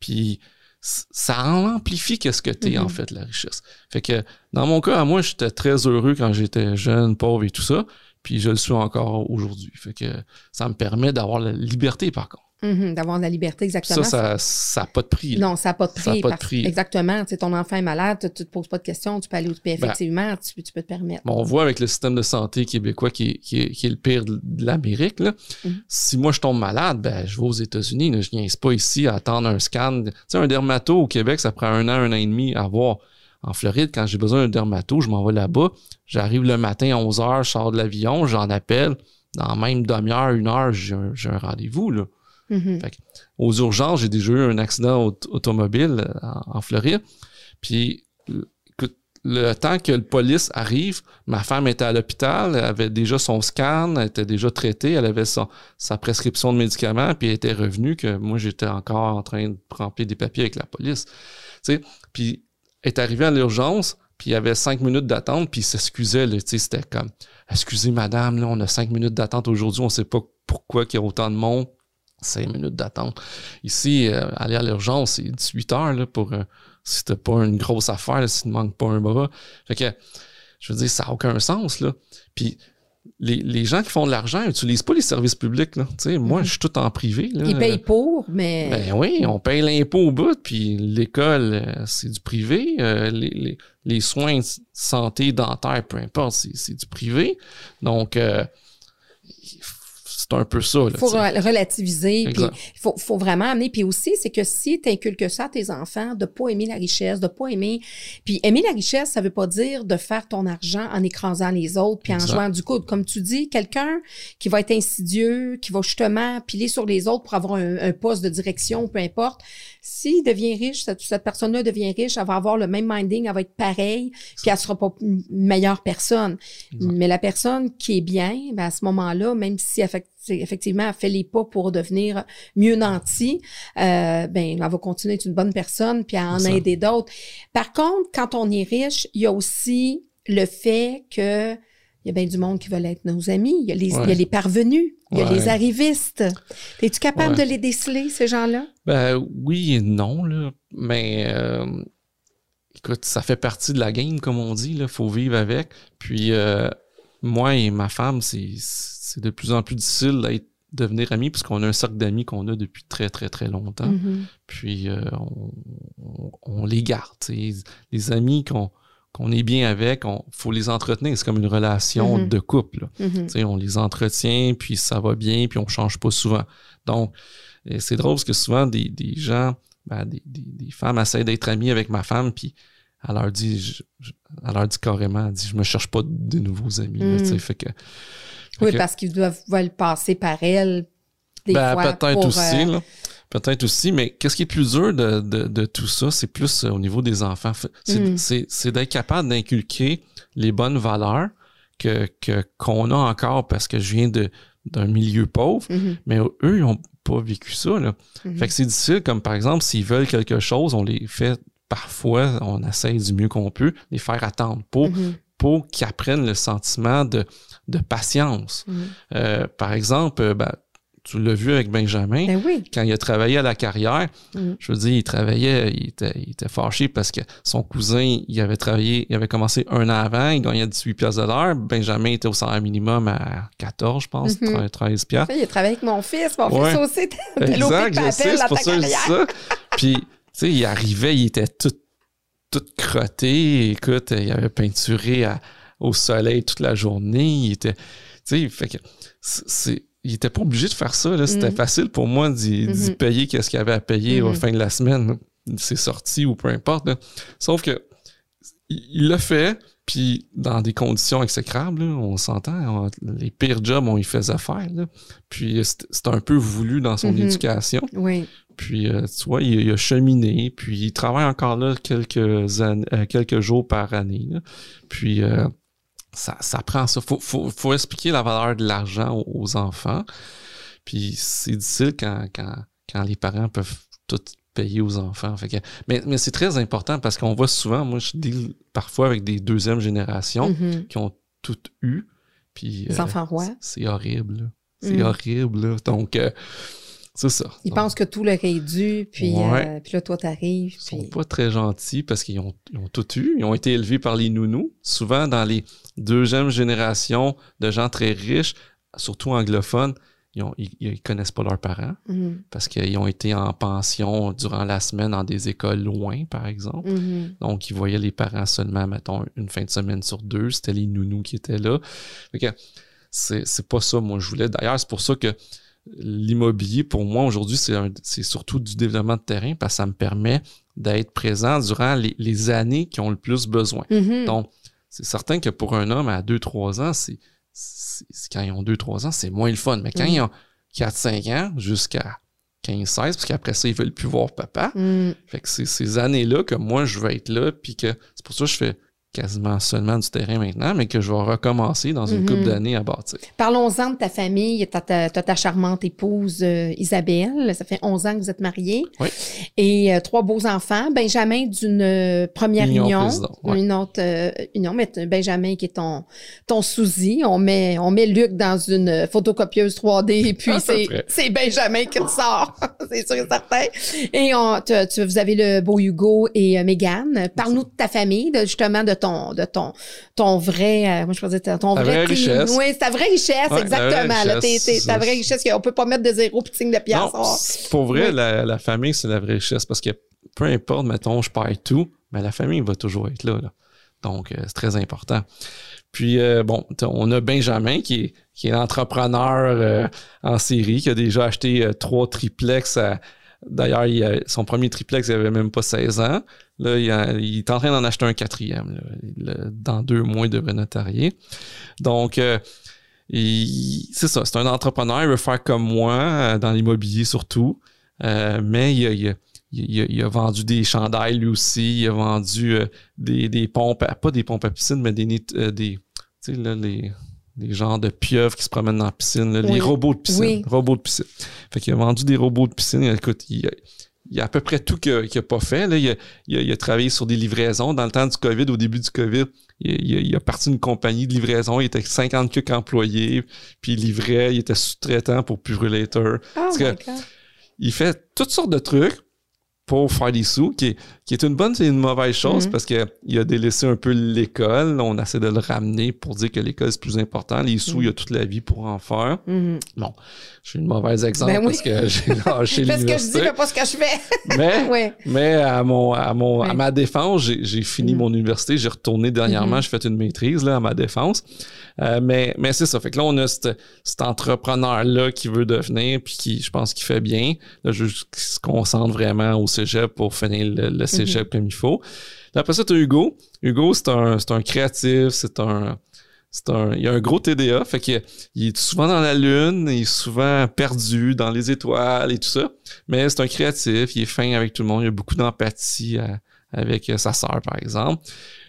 Puis ça amplifie qu'est-ce que tu es, en mhm. fait, la richesse. Fait que dans mon cas, moi, j'étais très heureux quand j'étais jeune, pauvre et tout ça. Puis je le suis encore aujourd'hui. Fait que ça me permet d'avoir la liberté, par contre. Mhm, d'avoir de la liberté, exactement. Ça, ça n'a pas de prix. Non, ça n'a pas de prix. Ça pas de prix. Exactement. Tu sais, ton enfant est malade, tu ne te poses pas de questions, tu peux aller au ben, effectivement, tu, peux te permettre. on voit avec le système de santé québécois qui, qui, est, le pire de, l'Amérique. Mhm. Si moi je tombe malade, ben, je vais aux États-Unis. Je ne viens pas ici à attendre un scan. Tu sais, un dermato au Québec, ça prend un an, un an et demi à avoir. En Floride, quand j'ai besoin d'un dermato, je m'en vais là-bas. J'arrive le matin à 11 h, je sors de l'avion, j'en appelle. Dans même demi-heure, une heure, j'ai un, un rendez-vous. Mm-hmm. aux urgences, j'ai déjà eu un accident automobile euh, en, Floride. Puis le temps que le police arrive, ma femme était à l'hôpital, elle avait déjà son scan, elle était déjà traitée, elle avait sa prescription de médicaments, puis elle était revenue que moi, j'étais encore en train de remplir des papiers avec la police. Puis elle est arrivée à l'urgence, puis il y avait cinq minutes d'attente, puis il s'excusait, c'était comme « Excusez, madame, là, on a cinq minutes d'attente aujourd'hui, on ne sait pas pourquoi il y a autant de monde. » cinq minutes d'attente. Ici, euh, aller à l'urgence, c'est 18 heures là, pour euh, si t'as pas une grosse affaire, si tu ne manques pas un bras. Fait que, je veux dire, ça n'a aucun sens. Là. Puis les, les, gens qui font de l'argent n'utilisent pas les services publics. Là. moi, je suis tout en privé. Là. Ils payent pour, mais. Ben oui, on paye l'impôt au bout, puis l'école, euh, c'est du privé. Euh, les, les, les, soins de santé dentaire, peu importe, c'est du privé. Donc, euh, c'est un peu ça. Il faut relativiser, puis il faut, faut, vraiment amener. Puis aussi, c'est que si tu inculques ça à tes enfants, de pas aimer la richesse, de pas aimer... Puis aimer la richesse, ça veut pas dire de faire ton argent en écrasant les autres, puis en jouant du coup. Comme tu dis, quelqu'un qui va être insidieux, qui va justement piler sur les autres pour avoir un, poste de direction, peu importe, s'il devient riche, cette, cette personne-là devient riche, elle va avoir le même minding, elle va être pareille, puis elle sera pas une meilleure personne. Mais la personne qui est bien, ben à ce moment-là, même si elle fait effectivement, elle fait les pas pour devenir mieux nantie, euh, ben, elle va continuer d'être une bonne personne puis à en aider d'autres. Par contre, quand on est riche, il y a aussi le fait que il y a bien du monde qui veut être nos amis. Il y a les, il y a les parvenus. Il y a les arrivistes. Es-tu capable de les déceler, ces gens-là? Ben oui et non, là. Mais euh, écoute, ça fait partie de la game, comme on dit. Il faut vivre avec. Puis euh, moi et ma femme, c'est c'est de plus en plus difficile d'être devenir amis puisqu'on a un cercle d'amis qu'on a depuis très très très longtemps. Mm-hmm. Puis euh, on, les garde. Les amis qu'on qu'on est bien avec, il faut les entretenir. C'est comme une relation mm-hmm. de couple. Mm-hmm. On les entretient, puis ça va bien, puis on change pas souvent. Donc, c'est drôle parce que souvent, des, des gens, ben, des, des, femmes essaient d'être amies avec ma femme, puis elle leur dit, elle leur dit carrément, elle dit, je me cherche pas de nouveaux amis. Mm. fait que, oui, parce qu'ils doivent veulent passer par elle. Des ben, peut-être aussi, euh, là. Peut-être aussi, mais qu'est-ce qui est plus dur de, de, de tout ça? C'est plus euh, au niveau des enfants. Mm. C'est d'être capable d'inculquer les bonnes valeurs que qu'on a encore parce que je viens de d'un milieu pauvre, mm-hmm. mais eux, ils n'ont pas vécu ça. Là. Mm-hmm. Fait que c'est difficile, comme par exemple, s'ils veulent quelque chose, on les fait parfois, on essaye du mieux qu'on peut, les faire attendre pour, mm-hmm. pour qu'ils apprennent le sentiment de de patience. Mm. Euh, par exemple, euh, ben, tu l'as vu avec Benjamin, ben quand il a travaillé à la carrière, mm. je veux dire, il travaillait, il était, il était, fâché parce que son cousin, il avait travaillé, il avait commencé un an avant, il gagnait 18 pièces de l'heure. Benjamin était au salaire minimum à 14, je pense, 13 pièces. Il a travaillé avec mon fils, mon fils aussi était exact, je sais, c'est pour ça que je dis ça. Puis, tu sais, il arrivait, il était tout, tout crotté. Écoute, il avait peinturé à, au soleil toute la journée. Il était, tu sais, fait que c'est, il était pas obligé de faire ça. C'était mm. facile pour moi d'y, mm-hmm. payer qu'est-ce qu'il avait à payer à la mm-hmm. fin de la semaine. C'est sorti ou peu importe. Sauf que il l'a fait, puis dans des conditions exécrables, on s'entend. Les pires jobs, on y faisait faire. Puis c'était un peu voulu dans son mm-hmm. éducation. Oui. Puis, euh, tu vois, il, a cheminé, puis il travaille encore là quelques, euh, quelques jours par année. Puis, euh, ça, ça prend ça. Faut, faut, faut expliquer la valeur de l'argent aux, enfants. Puis c'est difficile quand, quand, quand les parents peuvent tout payer aux enfants. Fait que, mais mais c'est très important parce qu'on voit souvent, moi je dis parfois avec des deuxièmes générations mm-hmm. qui ont tout eu. Puis, les enfants rois. C'est horrible. C'est mm. horrible. Donc, euh, c'est ça. Ils pensent que tout leur est dû, puis, euh, puis là, toi, t'arrives. Ils sont pas très gentils parce qu'ils ont, ont, tout eu. Ils ont été élevés par les nounous. Souvent, dans les deuxième génération de gens très riches, surtout anglophones, ils, ont, ils, connaissent pas leurs parents mm-hmm. parce qu'ils ont été en pension durant la semaine dans des écoles loin, par exemple. Mm-hmm. Donc, ils voyaient les parents seulement, mettons, une fin de semaine sur deux. C'était les nounous qui étaient là. c'est pas ça, moi, je voulais. D'ailleurs, c'est pour ça que l'immobilier, pour moi, aujourd'hui, c'est surtout du développement de terrain parce que ça me permet d'être présent durant les, années qui ont le plus besoin. Mm-hmm. Donc, c'est certain que pour un homme à 2-3 ans, c'est quand ils ont 2-3 ans, c'est moins le fun. Mais quand ils ont 4-5 ans jusqu'à 15-16, parce qu'après ça, ils veulent plus voir papa. Mm. Fait que c'est ces années-là que moi, je veux être là, puis que c'est pour ça que je fais quasiment seulement du terrain maintenant, mais que je vais recommencer dans une couple Mhm. d'années à bâtir. Parlons-en de ta famille. Tu as, ta charmante épouse euh, Isabelle. Ça fait 11 ans que vous êtes mariés. Oui. Et euh, trois beaux enfants. Benjamin d'une euh, première Union union. président, ouais. Une autre euh, union. Mais Benjamin qui est ton, ton. On met, on met Luc dans une photocopieuse 3D et puis c'est, Benjamin qui ressort. c'est sûr et certain. Et on, vous avez le beau Hugo et Mégane. Parle-nous de ta famille, de, justement de ton, de ton, ton vrai, euh, moi je peux dire ton Ta vrai vraie richesse. Oui, c'est ta vraie richesse, Ouais, exactement. la vraie là. T'es- richesse, t'es- ta vraie richesse qu'on peut pas mettre de zéro puis signe de pièce. Non, c'est- pour vrai, Oui. la, la famille, c'est la vraie richesse parce que peu importe, mettons, je perds tout, mais la famille va toujours être là. là. Donc, euh, c'est très important. Puis, euh, bon, on a Benjamin qui est, qui est l'entrepreneur en série, qui a déjà acheté trois triplex. à- D'ailleurs, son premier triplex, il avait même pas 16 ans. Là, il, est en train d'en acheter un quatrième. dans deux mois, il devrait notarier. Donc, euh, c'est ça, c'est un entrepreneur, il veut faire comme moi, euh, dans l'immobilier surtout. Euh, mais il a, vendu des chandails lui aussi, il a vendu des, pompes, pas des pompes à piscine, mais des, des tu sais, là, les, les genres de pieuvres qui se promènent dans la piscine, là, Oui. les robots de piscine. Oui. Robots de piscine. Fait qu'il a vendu des robots de piscine. Écoute, il, y a à peu près tout qu'il n'a pas fait. Là. Il, a, il a- il a travaillé sur des livraisons. Dans le temps du COVID, au début du COVID, il, a- il a, parti d'une compagnie de livraison. Il était 50 quelques employés, puis il livrait, il était sous-traitant pour Purulator. Oh Parce my que- God. Il fait toutes sortes de trucs pour faire des sous, qui est, qui est une bonne et une mauvaise chose Mhm. parce qu'il a délaissé un peu l'école. On essaie de le ramener pour dire que l'école, c'est plus important. Les sous, Mhm. il y a toute la vie pour en faire. Mhm. Je suis une mauvaise exemple Ben oui. parce que j'ai lâché Fais ce que je dis, l'université. fais pas ce que je fais. Mais, oui. mais à, mon, à, mon, à ma défense, j'ai fini Mhm. mon université. J'ai retourné dernièrement. Mhm. J'ai fait une maîtrise là, à ma défense. Euh, mais mais c'est ça. Fait que là, on a cet, cet entrepreneur-là qui veut devenir, puis qui, je pense, qu'il fait bien. Là, je qui se concentre vraiment au cégep pour finir le, le cégep comme il faut. Là, après ça, tu as Hugo. Hugo, c'est un, c'est un créatif, c'est un. C'est un, il a un gros TDA, fait qu'il il est souvent dans la lune, il est souvent perdu dans les étoiles et tout ça. Mais c'est un créatif, il est fin avec tout le monde, il a beaucoup d'empathie à- avec euh, sa sœur, par exemple.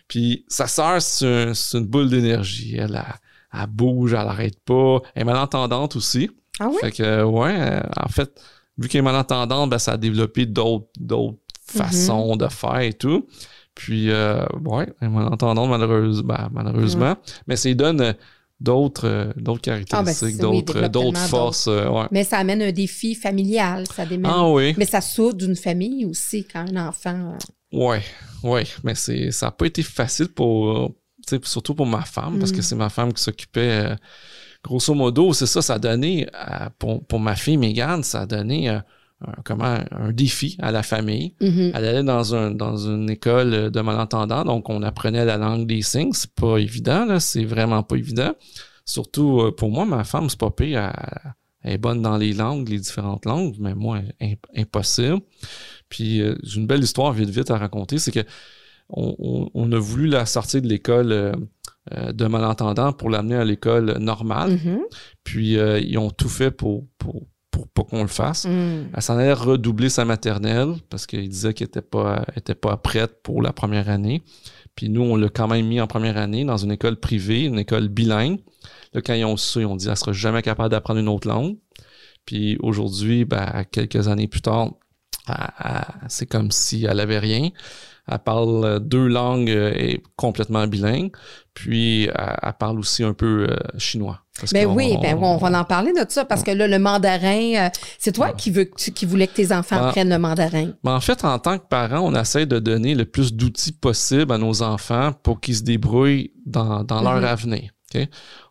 Puis sa sœur, c'est un- c'est une boule d'énergie. Elle, elle, elle bouge, elle arrête pas. Elle est malentendante aussi. Ah oui? Fait que, ouais, euh, en fait, vu qu'elle est malentendante, ben, ça a développé d'autres, d'autres Mhm. façons de faire et tout. Puis, euh, ouais, elle est malentendante, malheureuse, ben, malheureusement. Mais ça lui donne euh, d'autres, euh, d'autres caractéristiques, c'est- oui, d'autres, développe d'autres forces. euh, ouais. Mais ça amène un défi familial. Ça démène. Ah oui. Mais ça soude d'une famille aussi quand un enfant. euh, Ouais, ouais, mais c'est ça n'a pas été facile pour euh, surtout pour ma femme parce Mm. que c'est ma femme qui s'occupait euh, grosso modo, c'est ça ça a donné à- pour, pour ma fille Mégane, ça a donné euh, un, comment un défi à la famille. mhm. Elle allait dans un dans une école de malentendants, donc on apprenait la langue des signes, c'est pas évident là, c'est vraiment pas évident. Surtout euh, pour moi, ma femme c'est pas pire, elle, elle est bonne dans les langues, les différentes langues, mais moi imp- impossible. Puis euh, j'ai une belle histoire vite vite à raconter, c'est que on, on- on a voulu la sortir de l'école euh, euh, de malentendants pour l'amener à l'école normale. Mhm. Puis euh, ils ont tout fait pour pour pour pas qu'on le fasse. Mhm. Elle s'en allait redoubler sa maternelle parce qu'il disait qu'elle était pas, était pas prête pour la première année. Puis nous, on l'a quand même mis en première année dans une école privée, une école bilingue. Là, quand ils ont su, ils ont dit qu'elle sera jamais capable d'apprendre une autre langue. Puis aujourd'hui, ben, quelques années plus tard, c'est comme si elle avait rien. Elle parle euh, deux langues euh, et complètement bilingue. Puis elle, elle parle aussi un peu euh, chinois. Ben oui, ben on va en parler de ça parce que là, le mandarin, c'est toi qui, veux, qui voulais que tes enfants Ah. apprennent le mandarin. Mais en fait, en tant que parent, on essaie de donner le plus d'outils possible à nos enfants pour qu'ils se débrouillent dans, dans leur Mhm. avenir.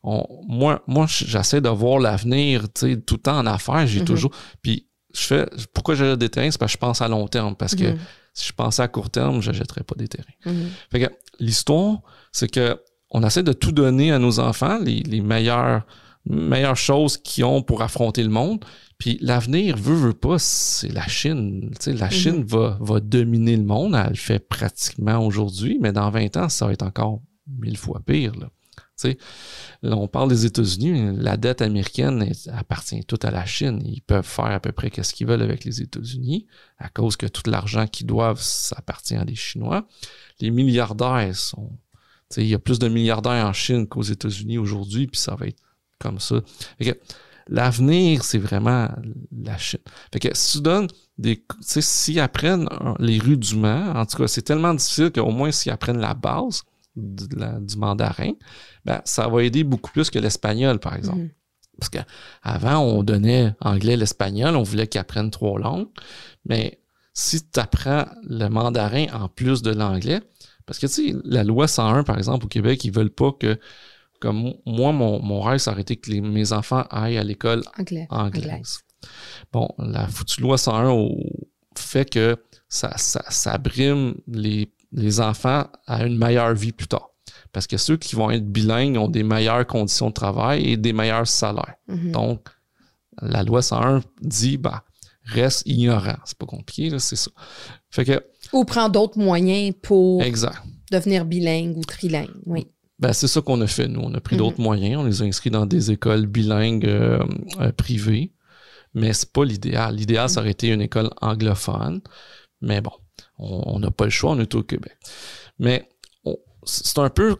On- moi, moi, j'essaie de voir l'avenir tout le temps en affaires. J'ai Mhm. toujours. Puis, je fais. Pourquoi j'ai des terrains? C'est parce que je pense à long terme. Parce que Mhm. si je pensais à court terme, je n'achèterais pas des terrains. Mhm. Fait que l'histoire, c'est que on essaie de tout donner à nos enfants, les, les meilleures, meilleures choses qu'ils ont pour affronter le monde. Puis l'avenir, veut, veut pas, c'est la Chine. La Chine va, va dominer le monde. Elle le fait pratiquement aujourd'hui, mais dans 20 ans, ça va être encore mille fois pire. Là. Là, on parle des États-Unis, la dette américaine appartient toute à la Chine. Ils peuvent faire à peu près ce qu'ils veulent avec les États-Unis à cause que tout l'argent qu'ils doivent, ça appartient à des Chinois. Les milliardaires sont, il y a plus de milliardaires en Chine qu'aux États-Unis aujourd'hui, puis ça va être comme ça. L'avenir, c'est vraiment la Chine. Fait que si tu donnes des. S'ils apprennent les rudiments, en tout cas, c'est tellement difficile qu'au moins s'ils apprennent la base du mandarin, ben, ça va aider beaucoup plus que l'espagnol, par exemple. Mm-hmm. Parce qu'avant, on donnait anglais, l'espagnol, on voulait qu'ils apprennent trois langues. Mais si tu apprends le mandarin en plus de l'anglais, parce que tu sais, la loi 101, par exemple, au Québec, ils veulent pas que comme moi, mon, mon rêve, ça aurait été que mes enfants aillent à l'école anglaise. Bon, la foutue loi 101 fait que ça, ça, brime les, les enfants à une meilleure vie plus tard. Parce que ceux qui vont être bilingues ont des meilleures conditions de travail et des meilleurs salaires. Mm-hmm. Donc, la loi 101 dit, bah, reste ignorant. C'est pas compliqué, c'est ça. Fait que. Ou prend d'autres moyens pour devenir bilingue ou trilingue. Oui. Ben, c'est ça qu'on a fait, nous. On a pris d'autres mhm. moyens. On les a inscrits dans des écoles bilingues euh, euh, privées. Mais c'est pas l'idéal. L'idéal, ça aurait été une école anglophone. Mais bon, on n'a pas le choix, on est au Québec. Mais c'est un peu,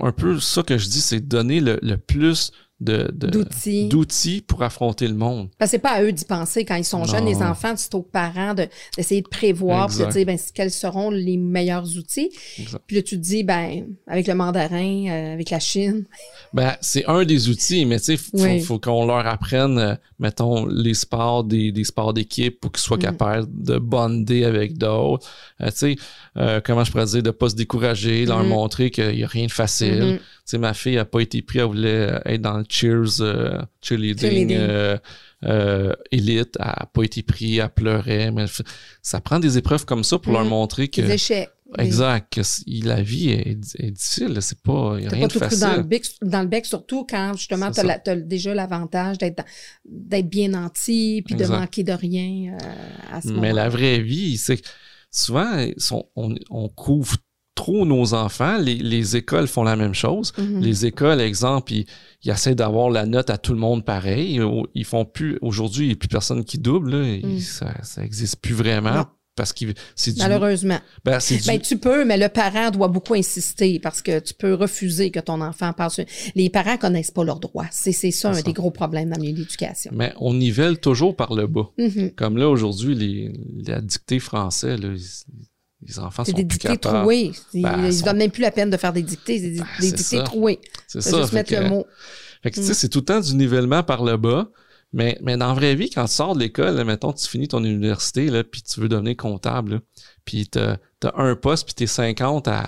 un peu ça que je dis, c'est donner le, le plus d'outils. pour affronter le monde. Parce que c'est pas à eux d'y penser quand ils sont jeunes, les enfants, c'est aux parents d'essayer de, prévoir, de dire ben, quels seront les meilleurs outils. Puis là, tu te dis, ben, avec le mandarin, euh, avec la Chine. Ben, c'est un des outils, mais tu sais, faut, qu'on leur apprenne, euh, mettons, les sports, des, des sports d'équipe pour qu'ils soient mm. capables de bonder avec d'autres. Euh, tu sais, comment je pourrais dire, de pas se décourager, leur mm. montrer qu'il y a rien de facile. Mm-hmm sais, ma fille n'a pas été prise, elle voulait être dans le Cheers euh, cheerleading, euh, euh, elle n'a pas été prise, elle pleurait. Mais ça prend des épreuves comme ça pour leur mm. montrer que. Des échecs. Exact, que la vie est, difficile, c'est pas, y a rien pas de tout facile. Dans le, bec, dans le bec, surtout quand justement tu as, déjà l'avantage d'être d'être bien nanti puis de manquer de rien à ce moment Mais la vraie vie, c'est souvent on, on couvre trop nos enfants. Les, écoles font la même chose. Mm-hmm. Les écoles, exemple, ils, essaient d'avoir la note à tout le monde pareil. Ils font plus, aujourd'hui, il n'y a plus personne qui double. Mm. ça, ça existe plus vraiment. Parce que c'est Malheureusement. Ben, ben, tu peux, mais le parent doit beaucoup insister parce que tu peux refuser que ton enfant passe. Les parents connaissent pas leurs droits. C'est ça un des gros problèmes dans l'éducation. Mais on nivelle toujours par le bas. Mm-hmm. Comme là, aujourd'hui, les, la dictée français, là, les enfants sont des dictées trouées. Ils ne ben, donnent même plus la peine de faire des dictées. C'est des, ben, dictées trouées. C'est ça. Juste mettre le mot. Fait que, mm. c'est tout le temps du nivellement par le bas. Mais, mais dans la vraie vie, quand tu sors de l'école, mettons, tu finis ton université, là, puis tu veux devenir comptable, puis tu as, un poste, puis tu es 50 à,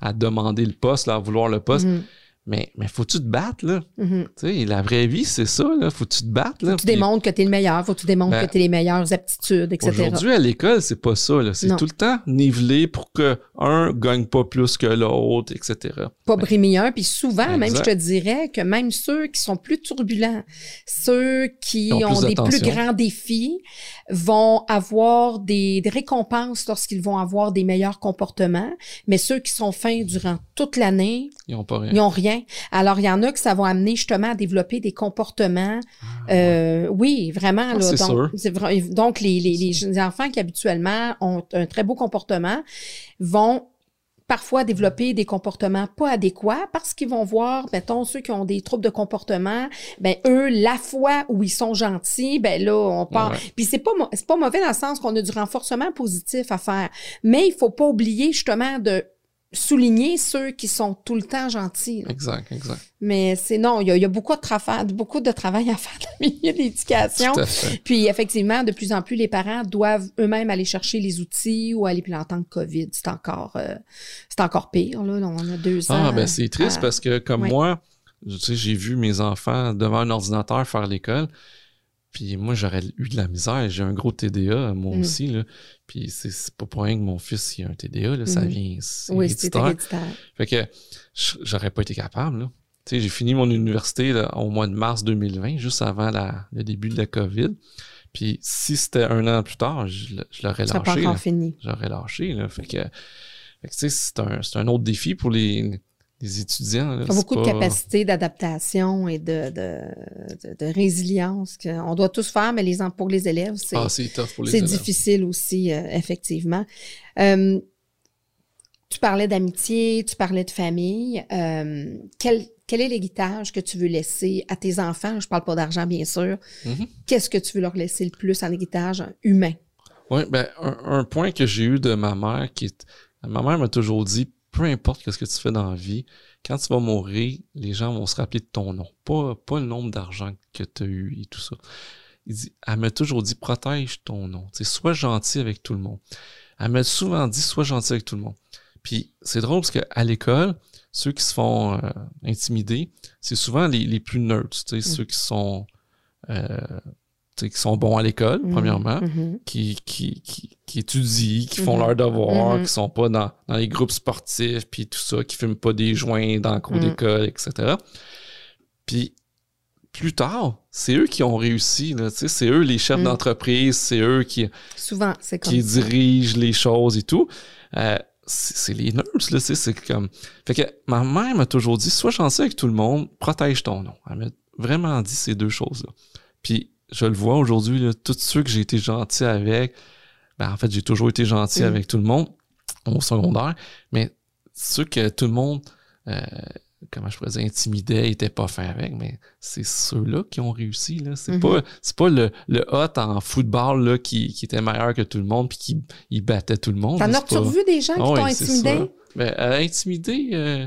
à, demander le poste, là, à vouloir le poste. Mm. Mais, mais faut-tu te battre, là? Tu sais, la vraie vie, c'est ça, là. Faut-tu te battre, là? Faut tu démontres que tu es le meilleur, faut que tu démontres ben, que tu as les meilleures aptitudes, etc. Aujourd'hui, à l'école, c'est pas ça, là. C'est tout le temps nivelé pour que un gagne pas plus que l'autre, etc. Pas ben, brimer un, puis souvent, même, je te dirais que même ceux qui sont plus turbulents, ceux qui ont, des plus grands défis, vont avoir des, des récompenses lorsqu'ils vont avoir des meilleurs comportements, mais ceux qui sont fins durant toute l'année, ils ont pas rien. Ils ont rien alors, il y en a que ça va amener justement à développer des comportements. Ah, euh, oui, vraiment. Ah, donc, donc les, les, enfants qui habituellement ont un très beau comportement vont parfois développer des comportements pas adéquats parce qu'ils vont voir, mettons, ceux qui ont des troubles de comportement, ben eux, la fois où ils sont gentils, ben là, on part. Puis c'est pas c'est pas mauvais dans le sens qu'on a du renforcement positif à faire, mais il faut pas oublier justement de souligner ceux qui sont tout le temps gentils. Exact, exact. Mais c'est non, il y, a, beaucoup de travail, beaucoup de travail à faire dans le milieu de l'éducation. Puis effectivement, de plus en plus, les parents doivent eux-mêmes aller chercher les outils ou aller. Puis en tant que COVID, c'est encore, euh, c'est encore pire. Là, on a deux ah, ans. Ah ben c'est triste parce que comme moi, tu sais, j'ai vu mes enfants devant un ordinateur faire l'école. Puis moi, j'aurais eu de la misère. J'ai un gros TDA, moi mm. aussi. Là. Puis c'est pas pour rien que mon fils il a un TDA. Là, Ça mm. vient. Oui, c'est Fait que j'aurais pas été capable. Là. Tu sais, j'ai fini mon université là, au mois de mars 2020, juste avant la, le début de la COVID. Puis si c'était un an plus tard, je, je l'aurais lâché. Pas encore fini. J'aurais lâché. Là. Fait que, que tu sais, c'est un, un autre défi pour les les étudiants. Là, beaucoup de capacité d'adaptation et de, de, de, résilience qu'on doit tous faire, mais les, pour les élèves, c'est ah, difficile aussi, euh, effectivement. Euh, Tu parlais d'amitié, tu parlais de famille. Euh, quel, quel est l'héritage que tu veux laisser à tes enfants? Je parle pas d'argent, bien sûr. Mhm. Qu'est-ce que tu veux leur laisser le plus en héritage humain? Oui, ben, un, un point que j'ai eu de ma mère, qui est. Ma mère m'a toujours dit peu importe ce que tu fais dans la vie, quand tu vas mourir, les gens vont se rappeler de ton nom, pas, pas le nombre d'argent que tu as eu et tout ça. Il dit, elle m'a toujours dit protège ton nom. Tu sais, sois gentil avec tout le monde. Elle m'a souvent dit sois gentil avec tout le monde. Puis c'est drôle parce qu'à l'école, ceux qui se font euh, intimider, c'est souvent les, les plus nerds, tu sais, ceux qui sont euh, qui sont bons à l'école, Mhm, premièrement, mhm. qui, qui, qui, qui étudient, qui font Mhm. leurs devoirs, qui sont pas dans, dans les groupes sportifs, puis tout ça, qui fument pas des joints dans le cours d'école, etc. Puis plus tard, c'est eux qui ont réussi, c'est eux les chefs Mhm. d'entreprise, c'est eux qui, Souvent, qui ça. dirigent les choses et tout. Euh, c'est les nurses, là, tu sais, c'est comme... Fait que ma mère m'a toujours dit, sois gentil avec tout le monde, protège ton nom. Elle m'a vraiment dit ces deux choses-là. Puis je le vois aujourd'hui, tous ceux que j'ai été gentil avec, ben en fait, j'ai toujours été gentil Mm. avec tout le monde au secondaire, mais ceux que tout le monde, euh, comment je pourrais dire, intimidait, était pas fin avec, mais c'est ceux-là qui ont réussi. Là. C'est Mhm. pas, c'est pas le, le hot en football là, qui, qui était meilleur que tout le monde puis qui il battait tout le monde. T'en as-tu revu des gens qui Ah t'ont intimidé? Ben, intimidé, euh,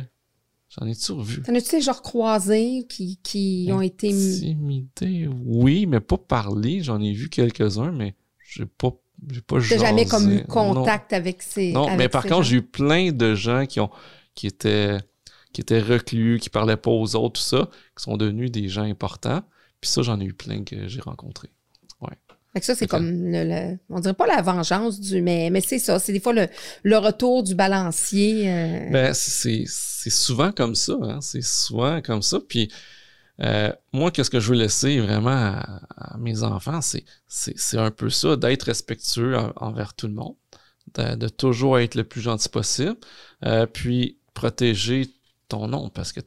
j'en ai-tu revu? T'en as-tu des genre croisés qui, qui ont été... Intimidé, oui, mais pas parler. J'en ai vu quelques-uns, mais j'ai pas, j'ai pas jamais comme eu Non. contact avec ces Non, avec mais par contre, j'ai eu plein de gens qui ont qui étaient qui étaient reclus, qui parlaient pas aux autres, tout ça, qui sont devenus des gens importants. Puis ça, j'en ai eu plein que j'ai rencontrés. Fait que ça, c'est comme le, le- on dirait pas la vengeance du, mais, mais c'est ça. C'est des fois le, le retour du balancier. euh, Ben, c'est souvent comme ça, hein. C'est souvent comme ça. Puis euh, moi, qu'est-ce que je veux laisser vraiment à, à mes enfants, c'est un peu ça, d'être respectueux en- envers tout le monde, de, de toujours être le plus gentil possible, euh, puis protéger ton nom parce que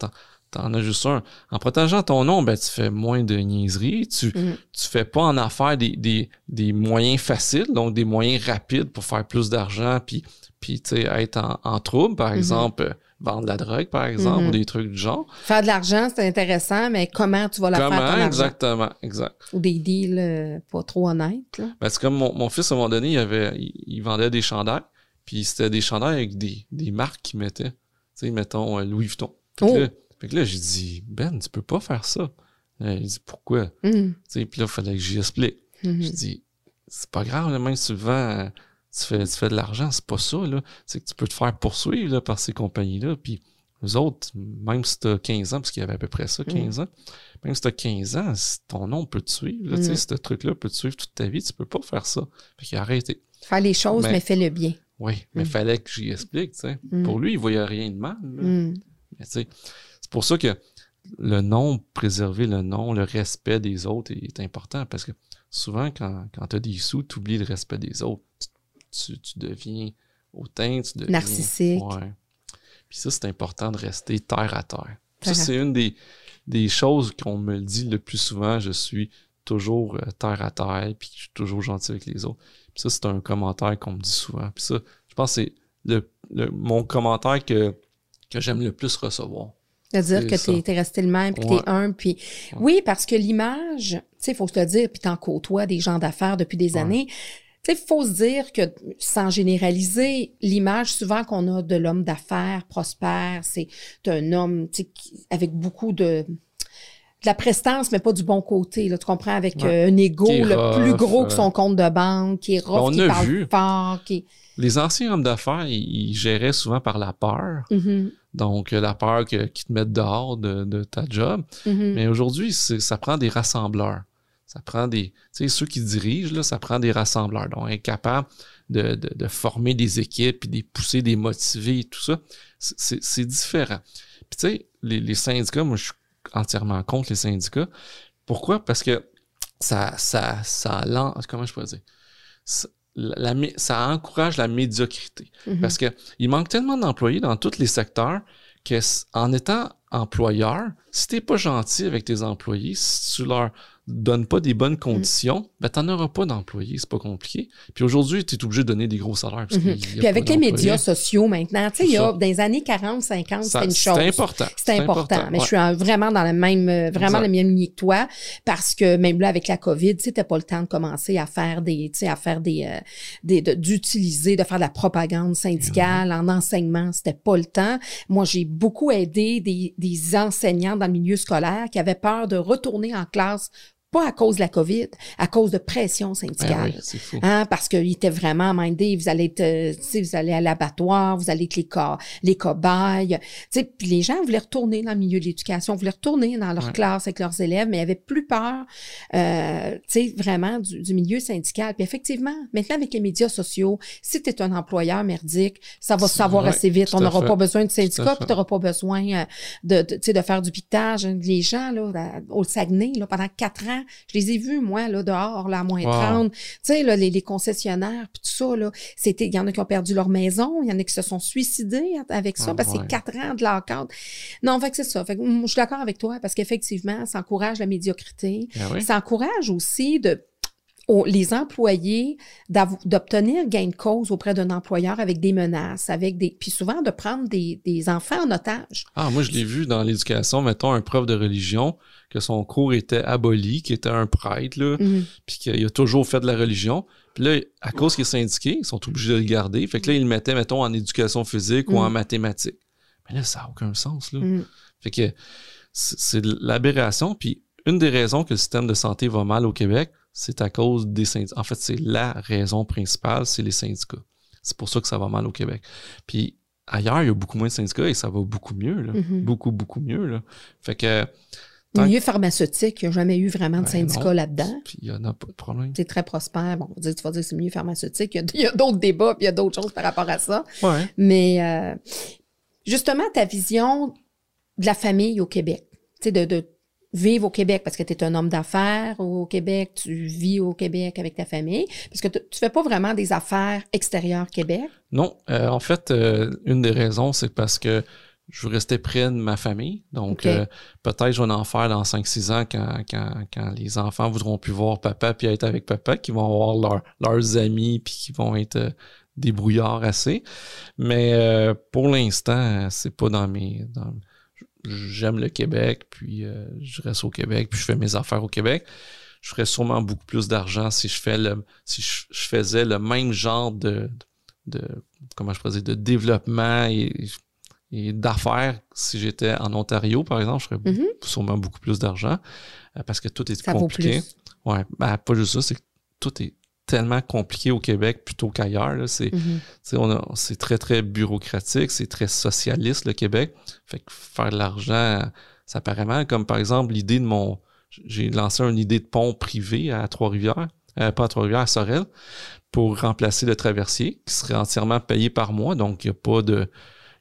t'en as juste un. En protégeant ton nom, ben, tu fais moins de niaiseries. Tu, Mhm. tu fais pas en affaire des, des, des moyens faciles, donc des moyens rapides pour faire plus d'argent, puis, puis être en, en trouble, par Mhm. exemple, euh, vendre de la drogue, par exemple, Mhm. ou des trucs du genre. Faire de l'argent, c'est intéressant, mais comment tu vas la faire ton Comment? Exactement, exact. Ou des deals euh, pas trop honnêtes. Ben, c'est comme mon, mon fils, à un moment donné, il, avait, il, il vendait des chandails, puis c'était des chandails avec des, des marques qu'il mettait. Tu sais, mettons, euh, Louis Vuitton. Oh. là, fait que là, j'ai dit, Ben, tu peux pas faire ça. Là, il dit, pourquoi? Tu sais, puis là, il fallait que j'y explique. Mhm. Je dis, c'est pas grave, là, même si tu le vends, euh, tu fais, tu fais de l'argent, c'est pas ça. C'est que tu peux te faire poursuivre, là, par ces compagnies-là. Puis, les autres, même si t'as 15 ans, parce qu'il y avait à peu près ça, 15 ans, même si t'as 15 ans, ton nom peut te suivre, là, tu sais, Mm. ce truc-là peut te suivre toute ta vie, tu peux pas faire ça. Fait qu'il a arrêté. Faire les choses, Mais- mais, fais le bien. Oui, mais Mm. fallait que j'y explique, tu. Mm. Pour lui, il voyait rien de mal, là. Mais tu pour ça que le nom, préserver le nom, le respect des autres est, important parce que souvent, quand, quand tu as des sous, tu oublies le respect des autres. Tu, tu- deviens hautain, tu deviens. Narcissique. Ouais. Puis ça, c'est important de rester terre à terre. Ça, c'est une des, des choses qu'on me dit le plus souvent. Je suis toujours euh, terre à terre, puis je suis toujours gentil avec les autres. Puis ça, c'est un commentaire qu'on me dit souvent. Puis ça, je pense que c'est le, le- mon commentaire que, que j'aime le plus recevoir. C'est-à-dire C'est que es resté le même, puis Ouais. t'es un, puis... Ouais. Oui, parce que l'image, tu sais, il faut se le dire, puis t'en côtoies des gens d'affaires depuis des Ouais. années. Tu sais, il faut se dire que, sans généraliser, l'image souvent qu'on a de l'homme d'affaires prospère, c'est un homme, tu qui- avec beaucoup de... de la prestance, mais pas du bon côté, là, tu comprends, avec euh, un ego le rough, plus gros que euh. son compte de banque, qui est rough, on qui a parle vu. fort, qui... Les anciens hommes d'affaires, ils, ils géraient souvent par la peur. Mhm, Donc, la peur qu'ils te mettent dehors de, de ta job. mhm. Mais aujourd'hui, ça prend des rassembleurs. Ça prend des. Tu sais, ceux qui dirigent, là, ça prend des rassembleurs. Donc, être capable de, de, de former des équipes, puis de les pousser, de les motiver et tout ça, c'est- différent. Puis, tu sais, les, les syndicats, moi, je suis entièrement contre les syndicats. Pourquoi? Parce que ça, ça, ça, lan- comment je pourrais dire? Ça, la- la- ça encourage la médiocrité. Mhm. Parce que il manque tellement d'employés dans tous les secteurs que s- en étant employeur, si t'es pas gentil avec tes employés, si tu leur donnes pas des bonnes Mm. conditions, ben t'en auras pas d'employés, c'est pas compliqué. Puis aujourd'hui, tu es obligé de donner des gros salaires. parce qu'il y a Mhm. Puis avec les médias sociaux maintenant, tu sais, il y a dans les années 40, 50, Ça- c'était une c'est chose. important. C'est important. Mais ouais. je suis en- vraiment dans la même, euh, vraiment Exact. la même ligne que toi, parce que même là, avec la COVID, tu sais, t'as pas le temps de commencer à faire des, tu sais, à faire des, euh, des, de- d'utiliser, de faire de la propagande syndicale en enseignement. C'était pas le temps. Moi, j'ai beaucoup aidé des, des enseignants dans milieu scolaire qui avaient peur de retourner en classe pas à cause de la COVID, à cause de pression Ben syndicale. oui, c'est fou. Hein, parce qu'ils étaient vraiment mindés, vous allez être, euh, tu sais, vous allez à l'abattoir, vous allez être les, co- les cobayes. Tu sais, puis les gens voulaient retourner dans le milieu de l'éducation, voulaient retourner dans leur Ouais. classe avec leurs élèves, mais ils avaient plus peur, euh, tu sais, vraiment du, du milieu syndical. Puis effectivement, maintenant avec les médias sociaux, si tu es un employeur merdique, ça va se savoir vrai, assez vite. On n'aura pas besoin de syndicats, puis tu n'auras pas besoin euh, de, de, tu sais, de faire du piquetage. Les gens, là, au Saguenay, là, pendant quatre ans, je les ai vus, moi, là, dehors, là, à moins Wow. 30. Tu sais, là, les, les concessionnaires, puis tout ça, là, c'était, il y en a qui ont perdu leur maison, il y en a qui se sont suicidés avec ça, Ah, parce que ouais. c'est quatre ans de lockout. Non, fait que c'est ça. Fait que, je suis d'accord avec toi, parce qu'effectivement, ça encourage la médiocrité. Ben oui. Ça encourage aussi de aux- les employés d'obtenir gain de cause auprès d'un employeur avec des menaces, avec des puis souvent de prendre des, des enfants en otage. Ah, moi, je l'ai vu dans l'éducation, mettons, un prof de religion, que son cours était aboli, qui était un prêtre, là, Mhm. puis qu'il a toujours fait de la religion. Puis là, à cause qu'il est syndiqué, ils sont obligés de le garder. Fait que là, ils le mettaient, mettons, en éducation physique ou en Mm. mathématiques. Mais là, ça n'a aucun sens, là. Mhm. Fait que c'est l'aberration. Puis une des raisons que le système de santé va mal au Québec, c'est à cause des syndicats. En fait, c'est la raison principale, c'est les syndicats. C'est pour ça que ça va mal au Québec. Puis ailleurs, il y a beaucoup moins de syndicats et ça va beaucoup mieux, là. Mhm. Beaucoup, beaucoup mieux, là. Fait que... Le milieu pharmaceutique, il n'y a jamais eu vraiment de Ben syndicats là-dedans. Puis il y en a pas de problème. C'est très prospère. Bon, on va dire, tu vas dire que c'est le milieu pharmaceutique. Il y a, d'autres débats, puis il y a d'autres choses par rapport à ça. Ouais. Mais euh, justement, ta vision de la famille au Québec, tu sais, de, de vivre au Québec parce que tu es un homme d'affaires au Québec, tu vis au Québec avec ta famille, parce que tu tu fais pas vraiment des affaires extérieures Québec? Non, euh, en fait, euh, une des raisons, c'est parce que je veux rester près de ma famille. Donc, euh, peut-être je vais en faire dans 5-6 ans quand, quand, quand les enfants voudront plus voir papa puis être avec papa, qui vont avoir leur- leurs amis puis qui vont être débrouillards assez. Mais pour l'instant, c'est pas dans mes... dans- J'aime le Québec, puis euh, je reste au Québec, puis je fais mes affaires au Québec. Je ferais sûrement beaucoup plus d'argent si je fais le si je, je faisais le même genre de, de comment je pourrais dire de développement et, et d'affaires si j'étais en Ontario par exemple je ferais Mhm. sûrement beaucoup plus d'argent euh, parce que tout est Ça vaut compliqué plus. ouais ben, pas juste ça c'est que tout est tellement compliqué au Québec plutôt qu'ailleurs c'est tu sais, on a- c'est très, très bureaucratique, c'est très socialiste, le Québec. Fait que faire de l'argent, ça paraît mal. Comme par exemple, l'idée de mon. J'ai lancé une idée de pont privé à Trois-Rivières, euh, pas à Trois-Rivières, à Sorel, pour remplacer le traversier, qui serait entièrement payé par mois. Donc, il n'y a pas de.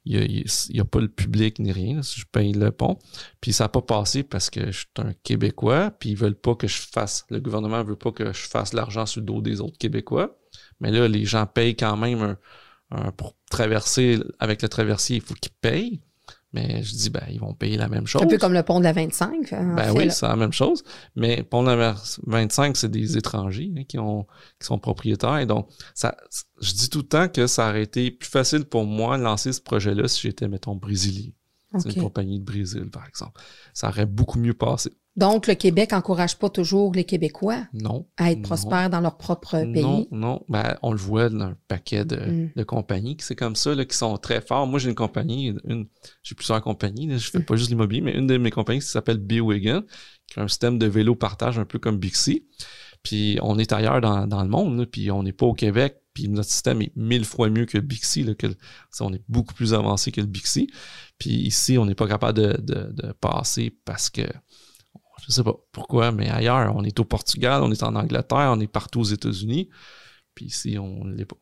Il n'y a, a pas le public ni rien, là, je paye le pont. Puis ça n'a pas passé parce que je suis un Québécois, puis ils veulent pas que je fasse. Le gouvernement veut pas que je fasse l'argent sur le dos des autres Québécois. Mais là, les gens payent quand même un, un- pour traverser avec le traversier, il faut qu'ils payent. Mais je dis, ben, ils vont payer la même chose. Un peu comme le pont de la 25. en Ben fait, oui, c'est la même chose. Mais pour la 25, c'est des étrangers hein, qui, ont, qui sont propriétaires. Et donc, ça, je dis tout le temps que ça aurait été plus facile pour moi de lancer ce projet-là si j'étais, mettons, brésilien. C'est une compagnie de Brésil, par exemple. Ça aurait beaucoup mieux passé. Donc, le Québec encourage pas toujours les Québécois Non. à être Non. prospères dans leur propre pays. Non, non. Ben, on le voit dans un paquet de, Mm. de compagnies qui c'est comme ça, là, qui sont très forts. Moi, j'ai une compagnie, une, j'ai plusieurs compagnies, là, je fais Mm. pas juste l'immobilier, mais une de mes compagnies qui s'appelle Bewagon, qui a un système de vélo partage un peu comme Bixi. Puis on est ailleurs dans, dans le monde, là, puis on n'est pas au Québec, puis notre système est mille fois mieux que le Bixi. Là, que, le- on est beaucoup plus avancé que le Bixi. Puis ici, on n'est pas capable de, de, de passer parce que je sais pas pourquoi, mais ailleurs, on est au Portugal, on est en Angleterre, on est partout aux États-Unis. Puis ici, on ne l'est pas.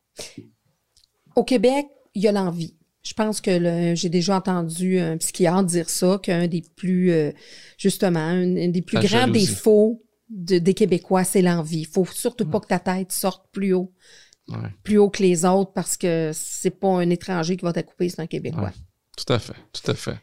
Au Québec, il y a l'envie. Je pense que j'ai déjà entendu un psychiatre dire ça, qu'un des plus, euh, justement, un, un des plus La grands jalousie. défauts de- des Québécois, c'est l'envie. Il faut surtout pas que ta tête sorte plus haut, Ouais. plus haut que les autres parce que c'est pas un étranger qui va te couper, c'est un Québécois. Ouais. Tout à fait, tout à fait.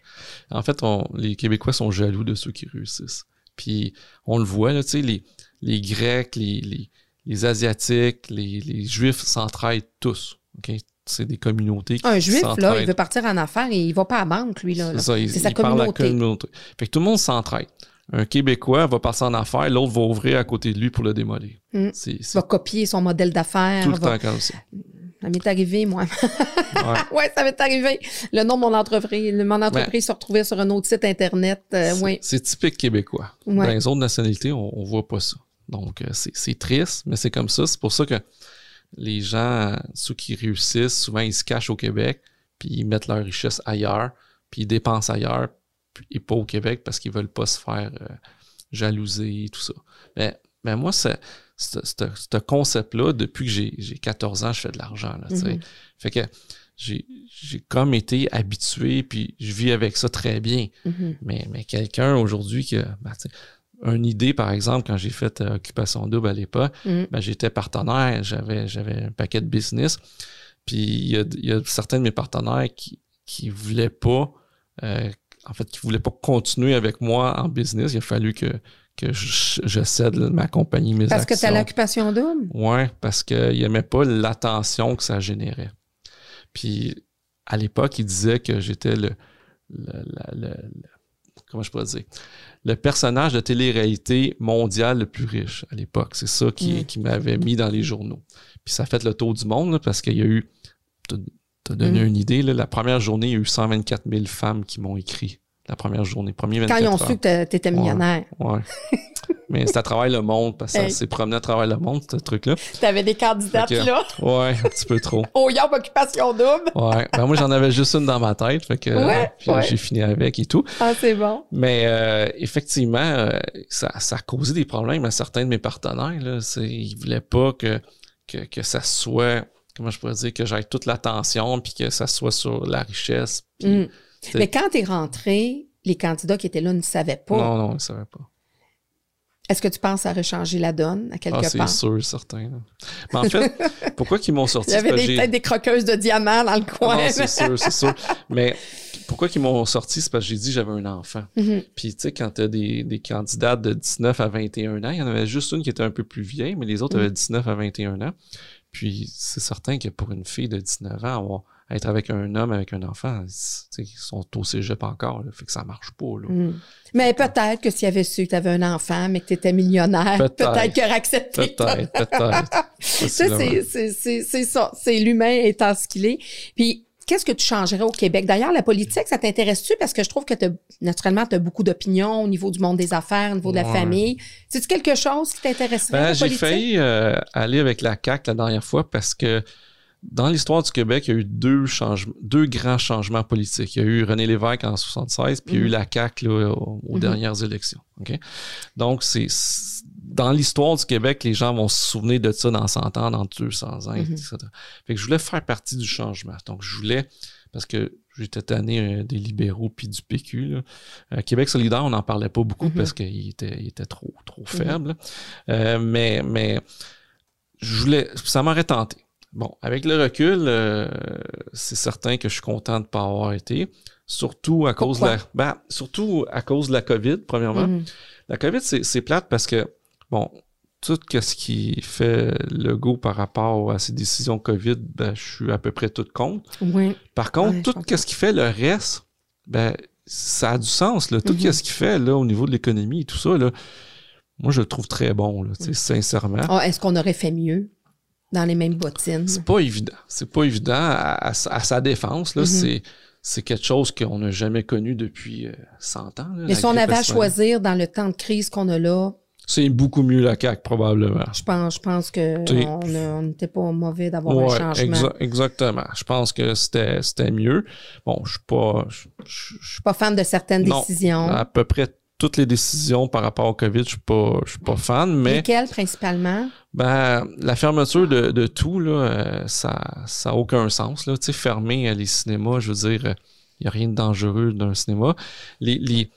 En fait, on, les Québécois sont jaloux de ceux qui réussissent. Puis on le voit, là, tu sais, les, les Grecs, les, les, les Asiatiques, les, les Juifs s'entraident tous. OK? C'est des communautés qui Un juif, là, il veut partir en affaires et il va pas à la banque, lui, là. C'est ça, il, sa il parle à la communauté. Fait que tout le monde s'entraide. Un Québécois va passer en affaires, l'autre va ouvrir à côté de lui pour le démolir. Mm. C'est va copier son modèle d'affaires. tout le va- temps comme ça. Ça m'est arrivé, moi. Ouais. ouais, ça m'est arrivé. Le nom de mon entreprise, mon entreprise se retrouvait sur un autre site Internet. Euh, C'est-. C'est typique québécois. Ouais. Dans les autres nationalités, on, on voit pas ça. Donc, euh, c'est c'est triste, mais c'est comme ça. C'est pour ça que les gens, ceux qui réussissent, souvent, ils se cachent au Québec, puis ils mettent leur richesse ailleurs, puis ils dépensent ailleurs, et pas au Québec parce qu'ils veulent pas se faire euh, jalouser, tout ça. Mais, mais moi, c'est- ce ce- ce concept-là, depuis que j'ai j'ai 14 ans, je fais de l'argent. sais. Mhm. Fait que j'ai comme été habitué, puis je vis avec ça très bien. Mhm. Mais, mais quelqu'un aujourd'hui qui a ben, une idée, par exemple, quand j'ai fait euh, Occupation Double à l'époque, ben, j'étais partenaire, j'avais, j'avais un paquet de business. Puis il y a, y a certains de mes partenaires qui qui voulaient pas, euh, en fait, qui voulaient pas continuer avec moi en business. Il a fallu que, que je, je cède ma compagnie, mes Parce que tu as l'occupation double? Ouais, parce qu'il n'aimait pas l'attention que ça générait. Puis à l'époque, il disait que j'étais le, le, la- le- le- comment je pourrais dire? Le personnage de télé-réalité mondial le plus riche à l'époque. C'est ça qui, Mm. qui m'avait mis dans les journaux. Puis ça a fait le tour du monde là, parce qu'il y a eu, te, te donner Mm. une idée, là, la première journée, il y a eu 124 000 femmes qui m'ont écrit. La première journée, premier 24 Quand ils ont heures. su que tu étais millionnaire. Ouais. Mais c'est à travers le monde, parce que ça s'est promené à travers le monde, ce truc-là. Tu avais des candidates, que- là, Ouais, un petit peu trop. au Yop Occupation double. Ouais. Ben, moi, j'en avais juste une dans ma tête. Fait que Ouais, j'ai fini avec et tout. Ah, c'est bon. Mais euh, effectivement, euh, ça, ça a causé des problèmes à certains de mes partenaires. Là. Ils voulaient pas que, que, que ça soit, comment je pourrais dire, que j'aille toute l'attention puis que ça soit sur la richesse. Puis, Mm. C'est- Mais quand tu es rentré, les candidats qui étaient là ne savaient pas. Non, non, ils ne savaient pas. Est-ce que tu penses à rechanger la donne à quelque Ah, c'est part? sûr, certain. Mais en fait, pourquoi qu'ils m'ont sorti? Il y avait c'est peut-être des croqueuses de diamants dans le coin. c'est sûr, c'est sûr. Mais pourquoi qu'ils m'ont sorti? C'est parce que j'ai dit que j'avais un enfant. Mhm. Puis, tu sais, quand tu as des, des candidates de 19 à 21 ans, il y en avait juste une qui était un peu plus vieille, mais les autres Mm. avaient 19 à 21 ans. Puis, c'est certain que pour une fille de 19 ans, avoir- être avec un homme, avec un enfant, ils sont au cégep encore. Là, fait que ça marche pas. Là. Mm. Mais peut-être que s'il avait su que tu avais un enfant, mais que tu étais millionnaire, Peut-être. peut-être qu'il aurait accepté. Peut-être, peut-être. C'est- ça. C'est l'humain étant ce qu'il est. Puis, qu'est-ce que tu changerais au Québec? D'ailleurs, la politique, ça t'intéresse-tu? Parce que je trouve que naturellement, tu as beaucoup d'opinions au niveau du monde des affaires, au niveau de la Ouais. famille. C'est-tu quelque chose qui t'intéresserait? Ben, j'ai failli euh, aller avec la CAQ la dernière fois parce que dans l'histoire du Québec, il y a eu deux, deux grands changements politiques. Il y a eu René Lévesque en 76, puis il y a eu Mhm. la CAQ là, aux, aux Mhm. dernières élections. Donc, c'est dans l'histoire du Québec, les gens vont se souvenir de ça dans 100 ans, dans 200 ans, Mhm. etc. Fait que je voulais faire partie du changement. Donc, je voulais, parce que j'étais tanné euh, des libéraux puis du PQ. Là. Euh, Québec solidaire, on n'en parlait pas beaucoup parce qu'il était, il était trop, trop faible. Euh, mais, mais je voulais, ça m'aurait tenté. Bon, avec le recul, euh, c'est certain que je suis content de ne pas avoir été. Surtout à cause de la, ben, surtout à cause de la COVID, premièrement. Mhm. La COVID, c'est plate parce que, bon, tout ce qui fait le go par rapport à ces décisions COVID, ben, je suis à peu près tout contre. Oui. Par contre, tout ce qui fait le reste, ben, ça a du sens. Là. Tout Mhm. ce qui fait là, au niveau de l'économie et tout ça, là, moi, je le trouve très bon, là, sincèrement. Ah, Est-ce qu'on aurait fait mieux? Dans les mêmes bottines? C'est pas évident. C'est pas évident à, à sa- à sa défense. Là, Mhm. c'est, c'est quelque chose qu'on n'a jamais connu depuis euh, 100 ans. là, Mais si on avait à choisir dans le temps de crise qu'on a là, C'est beaucoup mieux la CAQ, probablement. je pense, je pense que Tu- on a- on n'était pas mauvais d'avoir Ouais, un changement. exa- exactement. Je pense que c'était, mieux. Bon, je suis pas. je- je- je Je suis pas fan de certaines Non. décisions. à peu près toutes les décisions par rapport au COVID, je suis pas, je suis pas fan, mais Lesquelles principalement? ben, la fermeture de, de tout, là, euh, ça ça a aucun sens. Là. Tu sais, fermer euh, les cinémas, je veux dire, il n'y a rien de dangereux d'un cinéma. Les, les,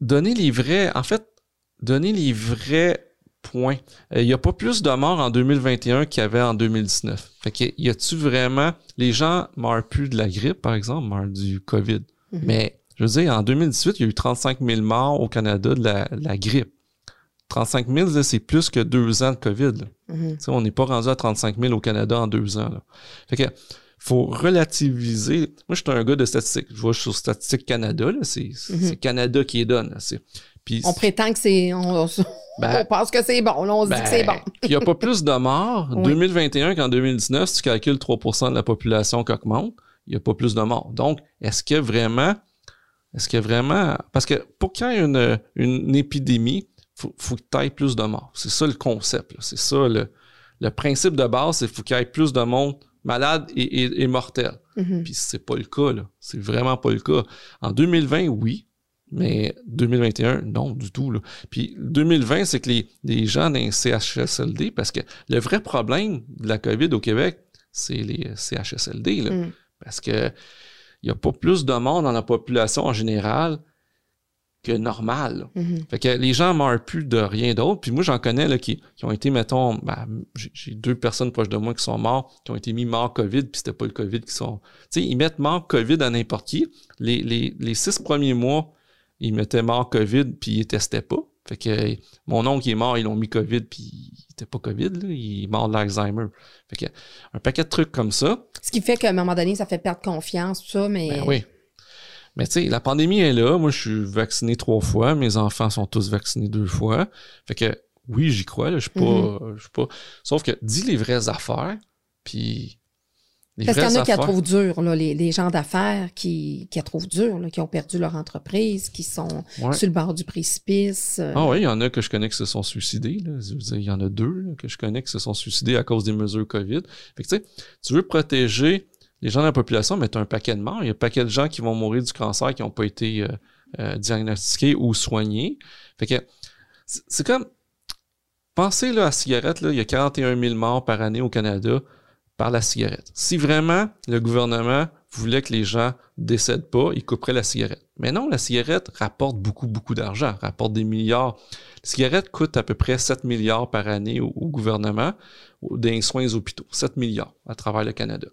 donner les vrais, en fait, donner les vrais point. Euh, il n'y a pas plus de morts en 2021 qu'il y avait en 2019. Fait que y a-tu vraiment... Les gens meurent plus de la grippe, par exemple, meurent du COVID. Mhm. Mais, je veux dire, en 2018, il y a eu 35 000 morts au Canada de la, la grippe. 35 000, là, c'est plus que deux ans de COVID. Mhm. Sais, on n'est pas rendu à 35 000 au Canada en deux ans. Là. Fait que faut relativiser. Moi, je suis un gars de statistiques. Je vois sur Statistique Canada, c'est c'est Canada qui les donne. là. On prétend que c'est. On, Ben, on pense que c'est bon. Là, on se dit ben, que c'est bon. Il n'y a pas plus de morts en Oui. 2021 qu'en 2019. Si tu calcules 3% de la population qui augmente, il n'y a pas plus de morts. Donc, est-ce que vraiment, est-ce que vraiment, parce que pour qu'il y ait une, une épidémie, faut, faut que tu aies plus de morts. C'est ça le concept. C'est ça le, le principe de base, c'est qu'il faut qu'il y ait plus de monde malade et, et, et mortel. Mhm. Puis c'est pas le cas. C'est vraiment pas le cas. En 2020, oui, mais 2021, non, du tout, là. Puis 2020, c'est que les, les gens dans les CHSLD, parce que le vrai problème de la COVID au Québec, c'est les CHSLD, là. Mm. Parce que il n'y a pas plus de monde dans la population en général que normal. Mhm. Fait que les gens meurent plus de rien d'autre. Puis moi, j'en connais là, qui, qui ont été, mettons, ben, j'ai j'ai deux personnes proches de moi qui sont morts, qui ont été mis morts COVID, puis c'était pas le COVID qui sont. Tu sais, ils mettent mort COVID à n'importe qui. Les, les, les six premiers mois, ils mettaient mort COVID, puis ils testaient pas. Fait que mon oncle est mort, ils l'ont mis COVID, puis il était pas COVID, là, il est mort de l'Alzheimer. Fait que un paquet de trucs comme ça. Ce qui fait qu'à un moment donné, ça fait perdre confiance, tout ça, mais. Ben oui. Mais tu sais, la pandémie est là. Moi, je suis vacciné trois fois. Mes enfants sont tous vaccinés deux fois. Fait que oui, j'y crois. Là. Je suis pas, Mhm. je suis pas. Sauf que dis les vraies affaires. Puis les Parce qu'il y en a qui la trouvent dur, là, les, les gens d'affaires qui, qui la trouvent dur, là, qui ont perdu leur entreprise, qui sont Ouais. sur le bord du précipice. euh, Ah oui, il y en a que je connais qui se sont suicidés. Là. Je veux dire, il y en a deux là, que je connais qui se sont suicidés à cause des mesures COVID. Fait que tu veux protéger les gens de la population, mais tu as un paquet de morts. Il y a un paquet de gens qui vont mourir du cancer qui n'ont pas été euh, euh, diagnostiqués ou soignés. Fait que c'est c'est comme pensez là, à la cigarette, là, il y a 41 000 morts par année au Canada par la cigarette. Si vraiment le gouvernement voulait que les gens décèdent pas, il couperait la cigarette. Mais non, la cigarette rapporte beaucoup, beaucoup d'argent, rapporte des milliards. La cigarette coûte à peu près 7 milliards par année au, gouvernement, les soins aux hôpitaux. 7 milliards à travers le Canada.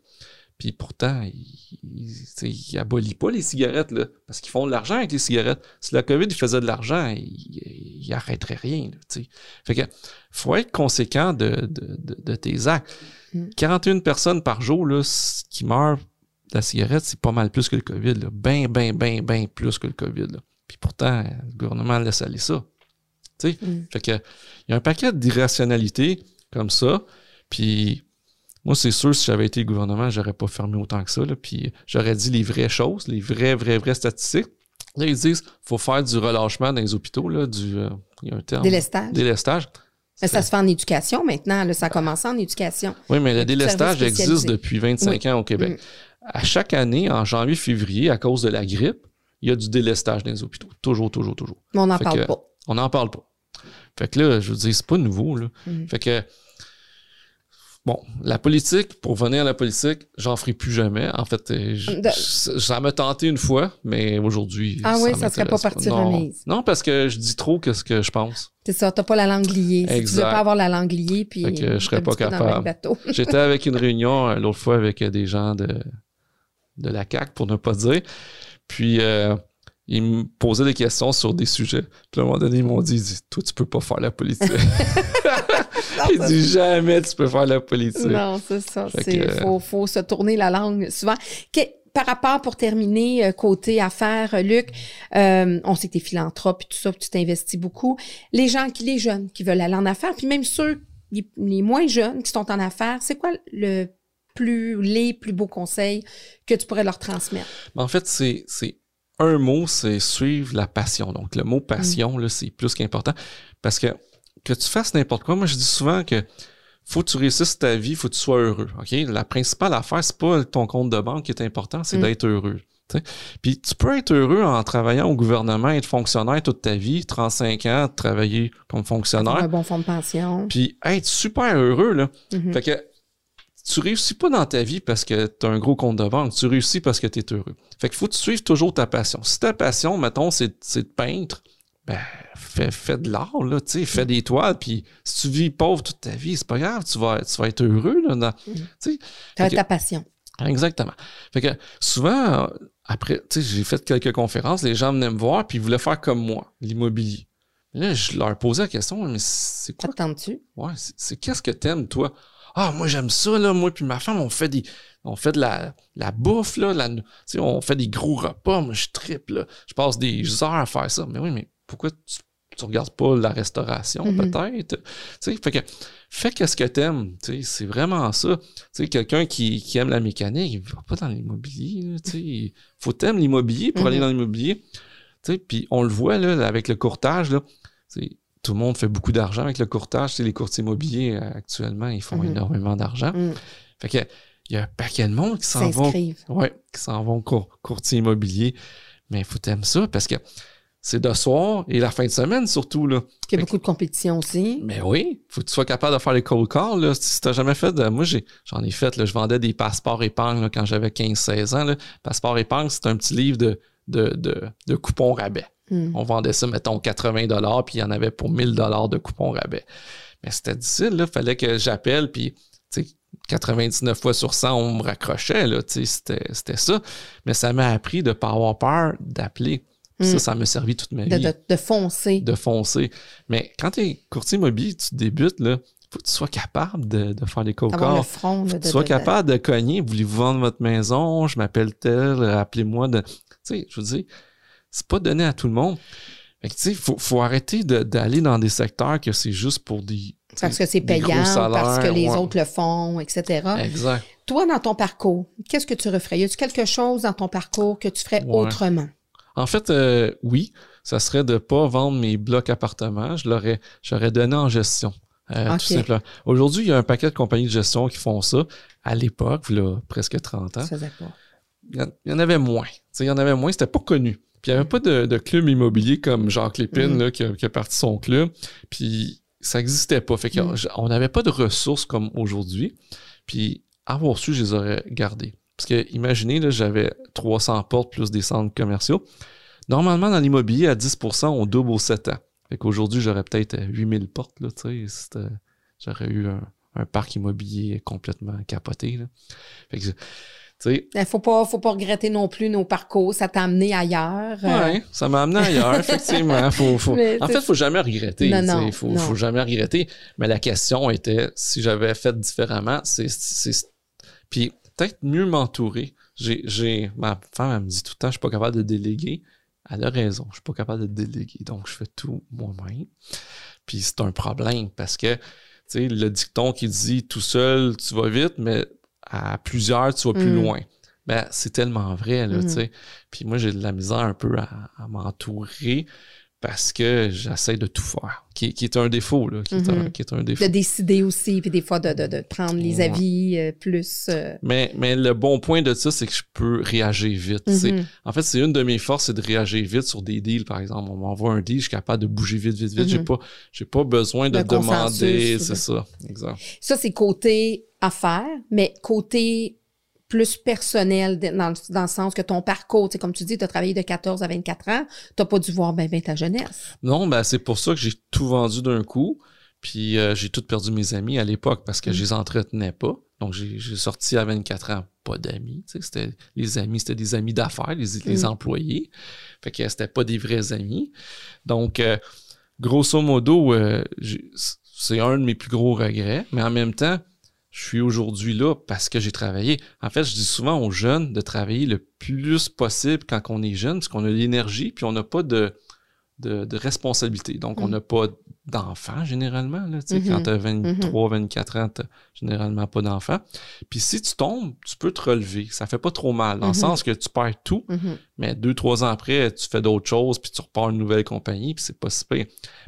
Puis pourtant, il, il, tu sais, il abolit pas les cigarettes, là, parce qu'ils font de l'argent avec les cigarettes. Si la COVID il faisait de l'argent, il, il arrêterait rien. Là, fait que faut être conséquent de tes actes. Mm. 41 personnes par jour là, qui meurent de la cigarette, c'est pas mal plus que le COVID. Là. Ben, ben, ben, ben plus que le COVID. Là. Puis pourtant, le gouvernement laisse aller ça. Tu sais, Mm. fait que il y a un paquet d'irrationalités comme ça. Puis moi, c'est sûr, si j'avais été le gouvernement, j'aurais pas fermé autant que ça. Là, puis j'aurais dit les vraies choses, les vraies, vraies, vraies statistiques. Là, ils disent faut faire du relâchement dans les hôpitaux, là, du. euh, il y a un terme. Délestage. Délestage. Mais ça se fait en éducation maintenant. Là, ça a commencé en éducation. Oui, mais le délestage existe depuis 25 ans au Québec. À chaque année, en janvier-février, à cause de la grippe, il y a du délestage dans les hôpitaux. Toujours, toujours, toujours. Mais on n'en parle que- pas. On n'en parle pas. Fait que là, je veux dire, c'est pas nouveau. Là. Mhm. Fait que, bon, la politique, pour venir à la politique, j'en ferai plus jamais. En fait, euh, je- De- je- ça m'a tenté une fois, mais aujourd'hui. Ah oui, ça serait pas partie non. remise. Non, parce que je dis trop que ce que je pense. C'est ça, t'as pas la langue liée. Si tu veux Exact. pas avoir la langue liée, puis Fait que je serais pas capable. J'étais avec une réunion euh, l'autre fois avec euh, des gens de, de la CAC, pour ne pas dire. Puis euh, ils me posaient des questions sur des sujets. Puis à un moment donné, ils m'ont dit, Toi, tu peux pas faire la politique. Il dit jamais tu peux faire la politique. Non, c'est ça. Il faut, faut se tourner la langue souvent. Que- par rapport, pour terminer, euh, côté affaires, euh, Luc, euh, on sait que t'es philanthrope et tout ça, puis tu t'investis beaucoup. Les gens, qui, les jeunes qui veulent aller en affaires, puis même ceux, les, les moins jeunes qui sont en affaires, c'est quoi le plus, les plus beaux conseils que tu pourrais leur transmettre? Mais en fait, c'est un mot, c'est suivre la passion. Donc, le mot passion, là, c'est plus qu'important. Parce que que tu fasses n'importe quoi, moi, je dis souvent que faut que tu réussisses ta vie, faut que tu sois heureux. OK? La principale affaire, c'est pas ton compte de banque qui est important, c'est Mm. d'être heureux. Puis tu peux être heureux en travaillant au gouvernement, être fonctionnaire toute ta vie, 35 ans, travailler comme Avoir un fonctionnaire, bon fonds de pension. puis être super heureux, là. Mhm. Fait que tu réussis pas dans ta vie parce que tu as un gros compte de banque, tu réussis parce que tu es heureux. Fait qu'il faut que tu suives toujours ta passion. Si ta passion, mettons, c'est de peindre, ben, fais, fais de l'art, là, tu sais, fais des toiles, puis si tu vis pauvre toute ta vie, c'est pas grave, tu vas, tu vas être heureux, là, dans, tu sais. Tu as Fait que- ta passion. Exactement. Fait que souvent, après, tu sais, j'ai fait quelques conférences, les gens venaient me voir, puis ils voulaient faire comme moi, l'immobilier. Là, je leur posais la question, mais c'est Ça quoi? te tente-tu? Ouais, c'est qu'est-ce que t'aimes, toi? Ah, moi, j'aime ça, là. Moi, puis ma femme, on fait des. On fait de la, la bouffe, là. La, tu sais, on fait des gros repas. Moi, je triple, là. Je passe des heures à faire ça. Mais oui, mais pourquoi tu, tu regardes pas la restauration, Mhm. peut-être? Tu sais, fait que fais qu'est-ce que t'aimes. Tu sais, c'est vraiment ça. Tu sais, quelqu'un qui, qui aime la mécanique, il va pas dans l'immobilier, là, Tu sais, il faut t'aimer l'immobilier pour Mhm. aller dans l'immobilier. Tu sais, puis on le voit, là, avec le courtage, là. Tu tout le monde fait beaucoup d'argent avec le courtage. Tu les courtiers immobiliers, euh, actuellement, ils font Mhm. énormément d'argent. Mm. Fait que, il y a un paquet de monde qui s'en vont. Ouais, qui s'en vont cour- courtier immobilier. Mais il faut t'aimer ça parce que c'est de soir et la fin de semaine surtout, là. Il y a beaucoup de compétition aussi. Mais oui, faut que tu sois capable de faire les cold calls. Là. Si t'as jamais fait de. Moi, j'en ai fait. Là, je vendais des passeports épargne là, quand j'avais 15-16 ans. Là. Passeport épargne, c'est un petit livre de, de, de, de coupons rabais. Mm. On vendait ça, mettons, 80 puis il y en avait pour 1000 de coupons rabais. Mais c'était difficile, là. Fallait que j'appelle, puis, tu sais, 99 fois sur 100, on me raccrochait, c'était, c'était ça. Mais ça m'a appris de ne pas avoir peur d'appeler. Puis Mm. Ça, ça m'a servi toute ma vie de, de foncer. de foncer. Mais quand tu es courtier immobilier, tu débutes, là, faut que tu sois capable de, de faire des le. Faut que de, tu sois capable de cogner. Voulez-vous vendre votre maison? Je m'appelle tel, appelez-moi. De... Tu sais, je veux dire, c'est pas donné à tout le monde. Fait que, tu sais, faut, faut arrêter de- d'aller dans des secteurs que c'est juste pour des. Parce que c'est payant, parce que les ouais. autres le font, etc. Exact. Toi, dans ton parcours, qu'est-ce que tu referais? Y a-tu quelque chose dans ton parcours que tu ferais Ouais. autrement? En fait, euh, oui, ça serait de pas vendre mes blocs appartements. Je l'aurais, j'aurais donné en gestion. euh, Ok. Tout simplement. Aujourd'hui, il y a un paquet de compagnies de gestion qui font ça. À l'époque, là, presque 30 ans, Ça il y en- il y avait moins. Il y en avait moins, c'était pas connu. Puis il n'y avait pas de, de club immobilier comme Jacques Lépine Mhm. là, qui, a, qui a parti son club. Puis ça n'existait pas. Fait qu'on n'avait pas de ressources comme aujourd'hui. Puis avoir su, je les aurais gardées. Parce que imaginez, là, j'avais 300 portes plus des centres commerciaux. Normalement, dans l'immobilier, à 10% on double aux 7 ans. Fait qu'aujourd'hui, j'aurais peut-être euh, 8000 portes. Là, j'aurais eu un, un parc immobilier complètement capoté. Là. Fait que, Il faut pas, faut pas regretter non plus nos parcours. Ça t'a amené ailleurs. Euh, Ouais, ça m'a amené ailleurs, effectivement. Faut, faut... En fait, faut jamais regretter. Non, faut, non. faut jamais regretter. Mais la question était, si j'avais fait différemment, c'est, puis peut-être mieux m'entourer. J'ai, ma femme, elle me dit tout le temps, je suis pas capable de déléguer. Elle a raison, je suis pas capable de déléguer. Donc, je fais tout moi-même. Puis c'est un problème parce que, tu sais, le dicton qui dit tout seul, tu vas vite, mais à plusieurs, tu vas plus Mm. loin. Ben, c'est tellement vrai, là, Mhm. tu sais. Puis moi, j'ai de la misère un peu à, à m'entourer parce que j'essaie de tout faire, qui, qui est un défaut, là, qui, est un, Mhm. qui est un défaut. De décider aussi, puis des fois de, de, de prendre les Ouais. avis euh, plus. euh, Mais, mais le bon point de ça, c'est que je peux réagir vite. mhm. En fait, c'est une de mes forces, c'est de réagir vite sur des deals, par exemple. On m'envoie un deal, je suis capable de bouger vite, vite, vite. J'ai Mhm. pas, j'ai pas besoin de demander. C'est ça, exact. Ça, c'est côté affaires, mais côté plus personnel, dans, le- dans le sens que ton parcours, comme tu dis, tu as travaillé de 14 à 24 ans, tu pas dû voir ben, ben ta jeunesse. Non, ben c'est pour ça que j'ai tout vendu d'un coup. Puis euh, j'ai tout perdu mes amis à l'époque parce que Mm. je les entretenais pas. Donc j'ai sorti à 24 ans, pas d'amis. C'était les amis, c'était des amis d'affaires, les, les Mm. employés. Fait que c'était pas des vrais amis. Donc euh, grosso modo, euh, c'est un de mes plus gros regrets. Mais en même temps, je suis aujourd'hui là parce que j'ai travaillé. En fait, je dis souvent aux jeunes de travailler le plus possible quand on est jeune, parce qu'on a l'énergie, puis on n'a pas de, de, de responsabilité. Donc, on Mm. n'a pas d'enfants généralement. Là. Quand tu as 23, 24 ans, tu généralement pas d'enfants. Puis si tu tombes, tu peux te relever. Ça fait pas trop mal, dans le sens que tu perds tout, Mhm. mais deux, trois ans après, tu fais d'autres choses, puis tu repars une nouvelle compagnie, puis c'est pas si pire.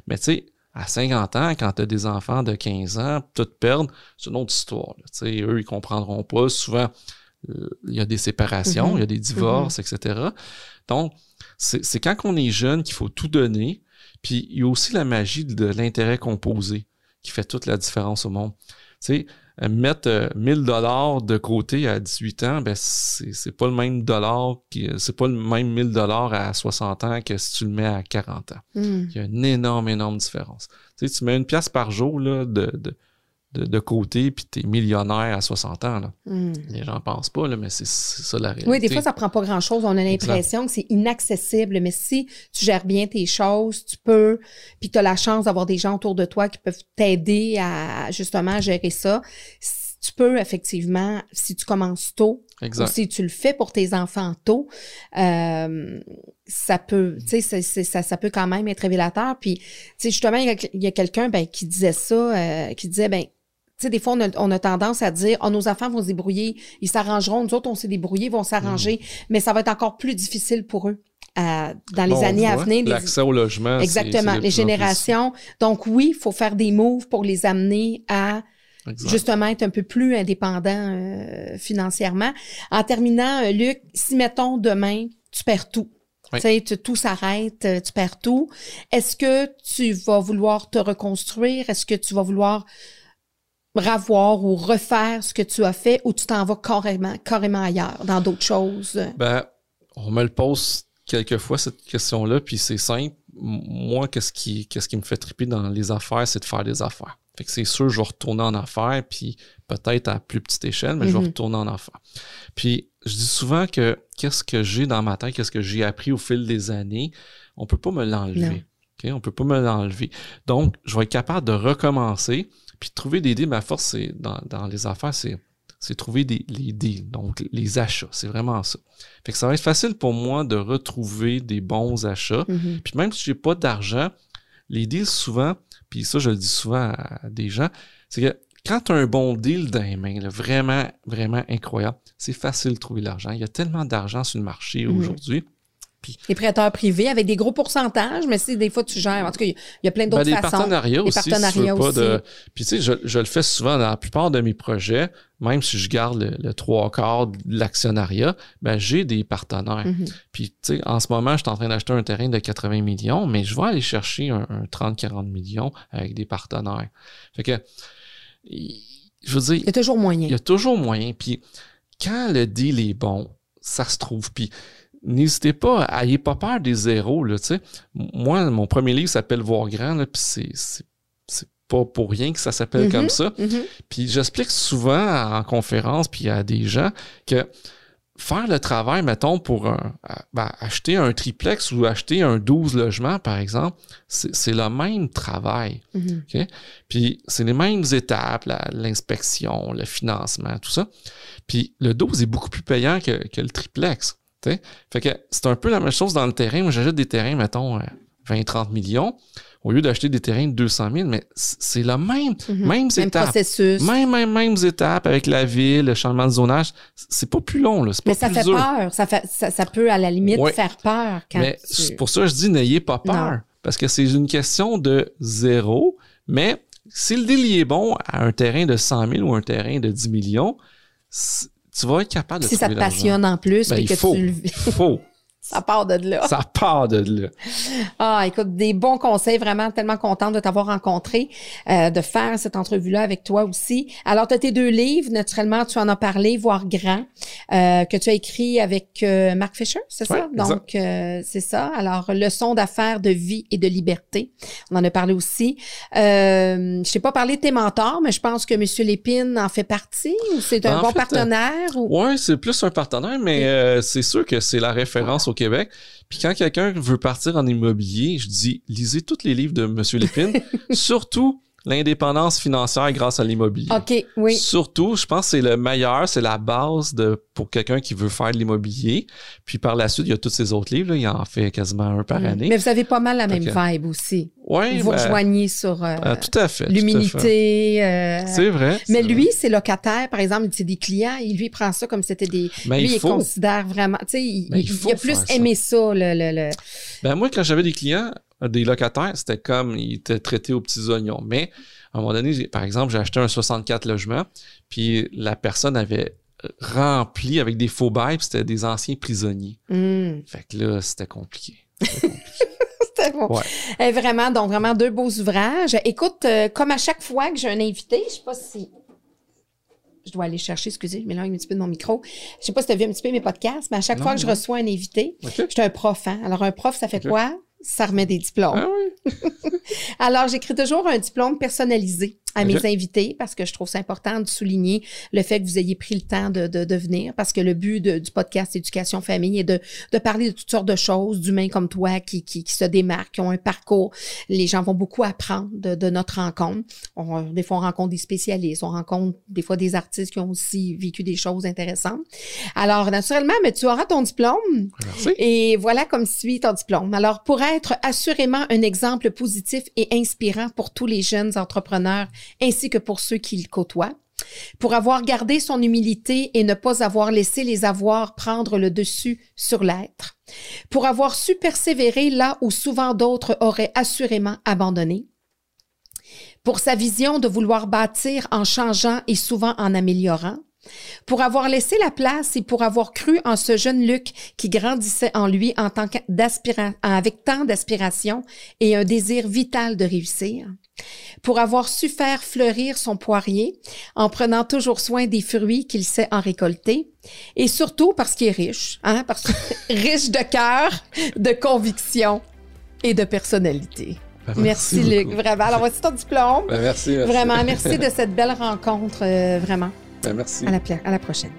Mais tu sais, à 50 ans, quand tu as des enfants de 15 ans, tout perdre, c'est une autre histoire. là. Eux, ils comprendront pas. Souvent, euh, il y a des séparations, Mhm. il y a des divorces, etc. Donc, c'est quand on est jeune qu'il faut tout donner. Puis, il y a aussi la magie de l'intérêt composé qui fait toute la différence au monde. Tu sais, mettre 1000 euh, dollars de côté à 18 ans, ben c'est pas le même dollar, c'est pas le même 1000 dollars à 60 ans que si tu le mets à 40 ans. Hmm. Il y a une énorme, énorme différence. Tu sais, tu mets une pièce par jour là, de, de de, côté, puis tu es millionnaire à 60 ans. Là. Mm. Les gens pensent pas, là, mais c'est ça la réalité. Oui, des fois, ça prend pas grand-chose. On a l'impression que c'est inaccessible, mais si tu gères bien tes choses, tu peux, puis tu as la chance d'avoir des gens autour de toi qui peuvent t'aider à justement gérer ça. Tu peux effectivement, si tu commences tôt, ou si tu le fais pour tes enfants tôt, euh, ça peut, tu sais, ça, ça, peut quand même être révélateur. Puis, tu sais, justement, il y a, quelqu'un ben, qui disait ça, euh, qui disait, ben, sais, des fois, on a, tendance à dire, oh, nos enfants vont se débrouiller, ils s'arrangeront, nous autres, on s'est débrouillés, ils vont s'arranger, mm. mais ça va être encore plus difficile pour eux. Euh, dans les années à venir. L'accès au logement. Exactement, les générations. Donc oui, il faut faire des moves pour les amener à justement être un peu plus indépendants euh, financièrement. En terminant, euh, Luc, si mettons demain, tu perds tout. Tu sais, tout s'arrête, tu perds tout. Est-ce que tu vas vouloir te reconstruire? Est-ce que tu vas vouloir revoir ou refaire ce que tu as fait ou tu t'en vas carrément, carrément ailleurs, dans d'autres choses? Ben, on me le pose quelquefois, cette question-là, puis c'est simple. Moi, qu'est-ce qui, qu'est-ce qui me fait triper dans les affaires, c'est de faire des affaires. Fait que c'est sûr, je vais retourner en affaires, puis peut-être à plus petite échelle, mais je vais mm-hmm. retourner en affaires. Puis, je dis souvent que qu'est-ce que j'ai dans ma tête, qu'est-ce que j'ai appris au fil des années, on peut pas me l'enlever. Okay? On peut pas me l'enlever. Donc, je vais être capable de recommencer, puis trouver des deals, ma force, c'est dans, les affaires, c'est, c'est trouver des, les deals, donc les achats. C'est vraiment ça. Fait que ça va être facile pour moi de retrouver des bons achats. Mm-hmm. Puis même si j'ai pas d'argent, les deals souvent, puis ça je le dis souvent à, des gens, c'est que quand tu as un bon deal dans les mains, vraiment, vraiment incroyable, c'est facile de trouver l'argent. Il y a tellement d'argent sur le marché mm-hmm. aujourd'hui les prêteurs privés avec des gros pourcentages, mais si des fois tu gères, en tout cas, il y, a plein d'autres ben, façons. Partenariats des aussi, partenariats aussi. De... Puis tu sais, je, le fais souvent dans la plupart de mes projets, même si je garde le, trois quarts de l'actionnariat, ben j'ai des partenaires. Mm-hmm. Puis tu sais, en ce moment, je suis en train d'acheter un terrain de 80 millions, mais je vais aller chercher un, 30-40 millions avec des partenaires. Fait que, je veux dire... Il y a toujours moyen. Il y a toujours moyen. Puis quand le deal est bon, ça se trouve. Puis n'hésitez pas, à ayez pas peur des zéros. Là, Moi, mon premier livre s'appelle Voir grand, puis c'est, pas pour rien que ça s'appelle comme mm-hmm, ça. Mm-hmm. Puis j'explique souvent en conférence, puis à des gens, que faire le travail, mettons, pour ben, acheter un triplex ou acheter un 12 logements, par exemple, c'est le même travail. Mm-hmm. Puis c'est les mêmes étapes, l'inspection, le financement, tout ça. Puis le 12 est beaucoup plus payant que, que le triplex. Fait que c'est un peu la même chose dans le terrain. Moi, j'achète des terrains, mettons, 20-30 euh, millions, au lieu d'acheter des terrains de 200 000, mais c'est la même, mhm. même, même processus. Même, même, mêmes étapes avec la ville, le changement de zonage. C'est pas plus long, là. Mais ça fait peur. Ça, fait, ça, peut, à la limite, faire peur. Quand mais pour ça, je dis, n'ayez pas peur. Parce que c'est une question de zéro, mais si le deal est bon à un terrain de 100 000 ou un terrain de 10 millions, tu vas être capable de Si ça te passionne en plus, ben, que faut, tu le... faut. Ça part de là. Ça part de là. Ah, écoute, des bons conseils, vraiment tellement contente de t'avoir rencontré, euh, de faire cette entrevue-là avec toi aussi. Alors, tu as tes deux livres, naturellement, tu en as parlé, Voir grand, euh, que tu as écrit avec euh, Marc Fisher, c'est ça? Donc, c'est ça. Alors, leçon d'affaires, de vie et de liberté. On en a parlé aussi. Euh, je t'ai pas parlé de tes mentors, mais je pense que M. Lépine en fait partie ou c'est un bon partenaire? Ou... Oui, c'est plus un partenaire, mais c'est sûr que c'est la référence au Québec. Puis quand quelqu'un veut partir en immobilier, je dis lisez tous les livres de M. Lépine, surtout l'indépendance financière grâce à l'immobilier. OK, oui. Surtout, je pense que c'est le meilleur, c'est la base de pour quelqu'un qui veut faire de l'immobilier. Puis par la suite, il y a tous ces autres livres, là, il en fait quasiment un par année. Mais vous avez pas mal la même vibe aussi. Oui, vous ben, rejoignez sur euh, ah, tout à fait, l'humilité. Euh, c'est vrai. Mais lui, c'est locataire, par exemple, c'est des clients, il lui prend ça comme c'était des. Mais lui, il, considère vraiment, tu sais, il, a plus aimé ça. le, le, Ben moi, quand j'avais des clients, des locataires, c'était comme ils étaient traités aux petits oignons. Mais à un moment donné, par exemple, j'ai acheté un 64 logements, puis la personne avait rempli avec des faux bails, puis c'était des anciens prisonniers. Hmm. Fait que là, c'était compliqué. C'était bon. Eh, vraiment, donc vraiment deux beaux ouvrages. Écoute, euh, comme à chaque fois que j'ai un invité, je sais pas si dois aller chercher, excusez, je m'éloigne un petit peu de mon micro. Je sais pas si tu as vu un petit peu mes podcasts, mais à chaque fois que je reçois un invité, je suis un prof. Hein? Alors, un prof, ça fait quoi? Ça remet des diplômes. Ah oui. Alors, j'écris toujours un diplôme personnalisé à mes invités parce que je trouve c'est important de souligner le fait que vous ayez pris le temps de, de, de venir parce que le but du podcast Éducation Famille est de, de parler de toutes sortes de choses d'humains comme toi qui, qui, qui, se démarquent, qui ont un parcours. Les gens vont beaucoup apprendre de, de notre rencontre. On, des fois, on rencontre des spécialistes, on rencontre des fois des artistes qui ont aussi vécu des choses intéressantes. Alors, naturellement, mais tu auras ton diplôme. Merci. Et voilà comme suit ton diplôme. Alors, pour être assurément un exemple positif et inspirant pour tous les jeunes entrepreneurs ainsi que pour ceux qui le côtoient. Pour avoir gardé son humilité et ne pas avoir laissé les avoirs prendre le dessus sur l'être. Pour avoir su persévérer là où souvent d'autres auraient assurément abandonné. Pour sa vision de vouloir bâtir en changeant et souvent en améliorant pour avoir laissé la place et pour avoir cru en ce jeune Luc qui grandissait en lui en tant avec tant d'aspiration et un désir vital de réussir, pour avoir su faire fleurir son poirier en prenant toujours soin des fruits qu'il sait en récolter, et surtout parce qu'il est riche, hein, parce riche de cœur, de conviction et de personnalité. Ben, merci, Luc, vraiment. Alors voici ton diplôme. Ben, merci, merci, Vraiment, merci de cette belle rencontre, euh, vraiment. Ben, merci. À la, à la prochaine.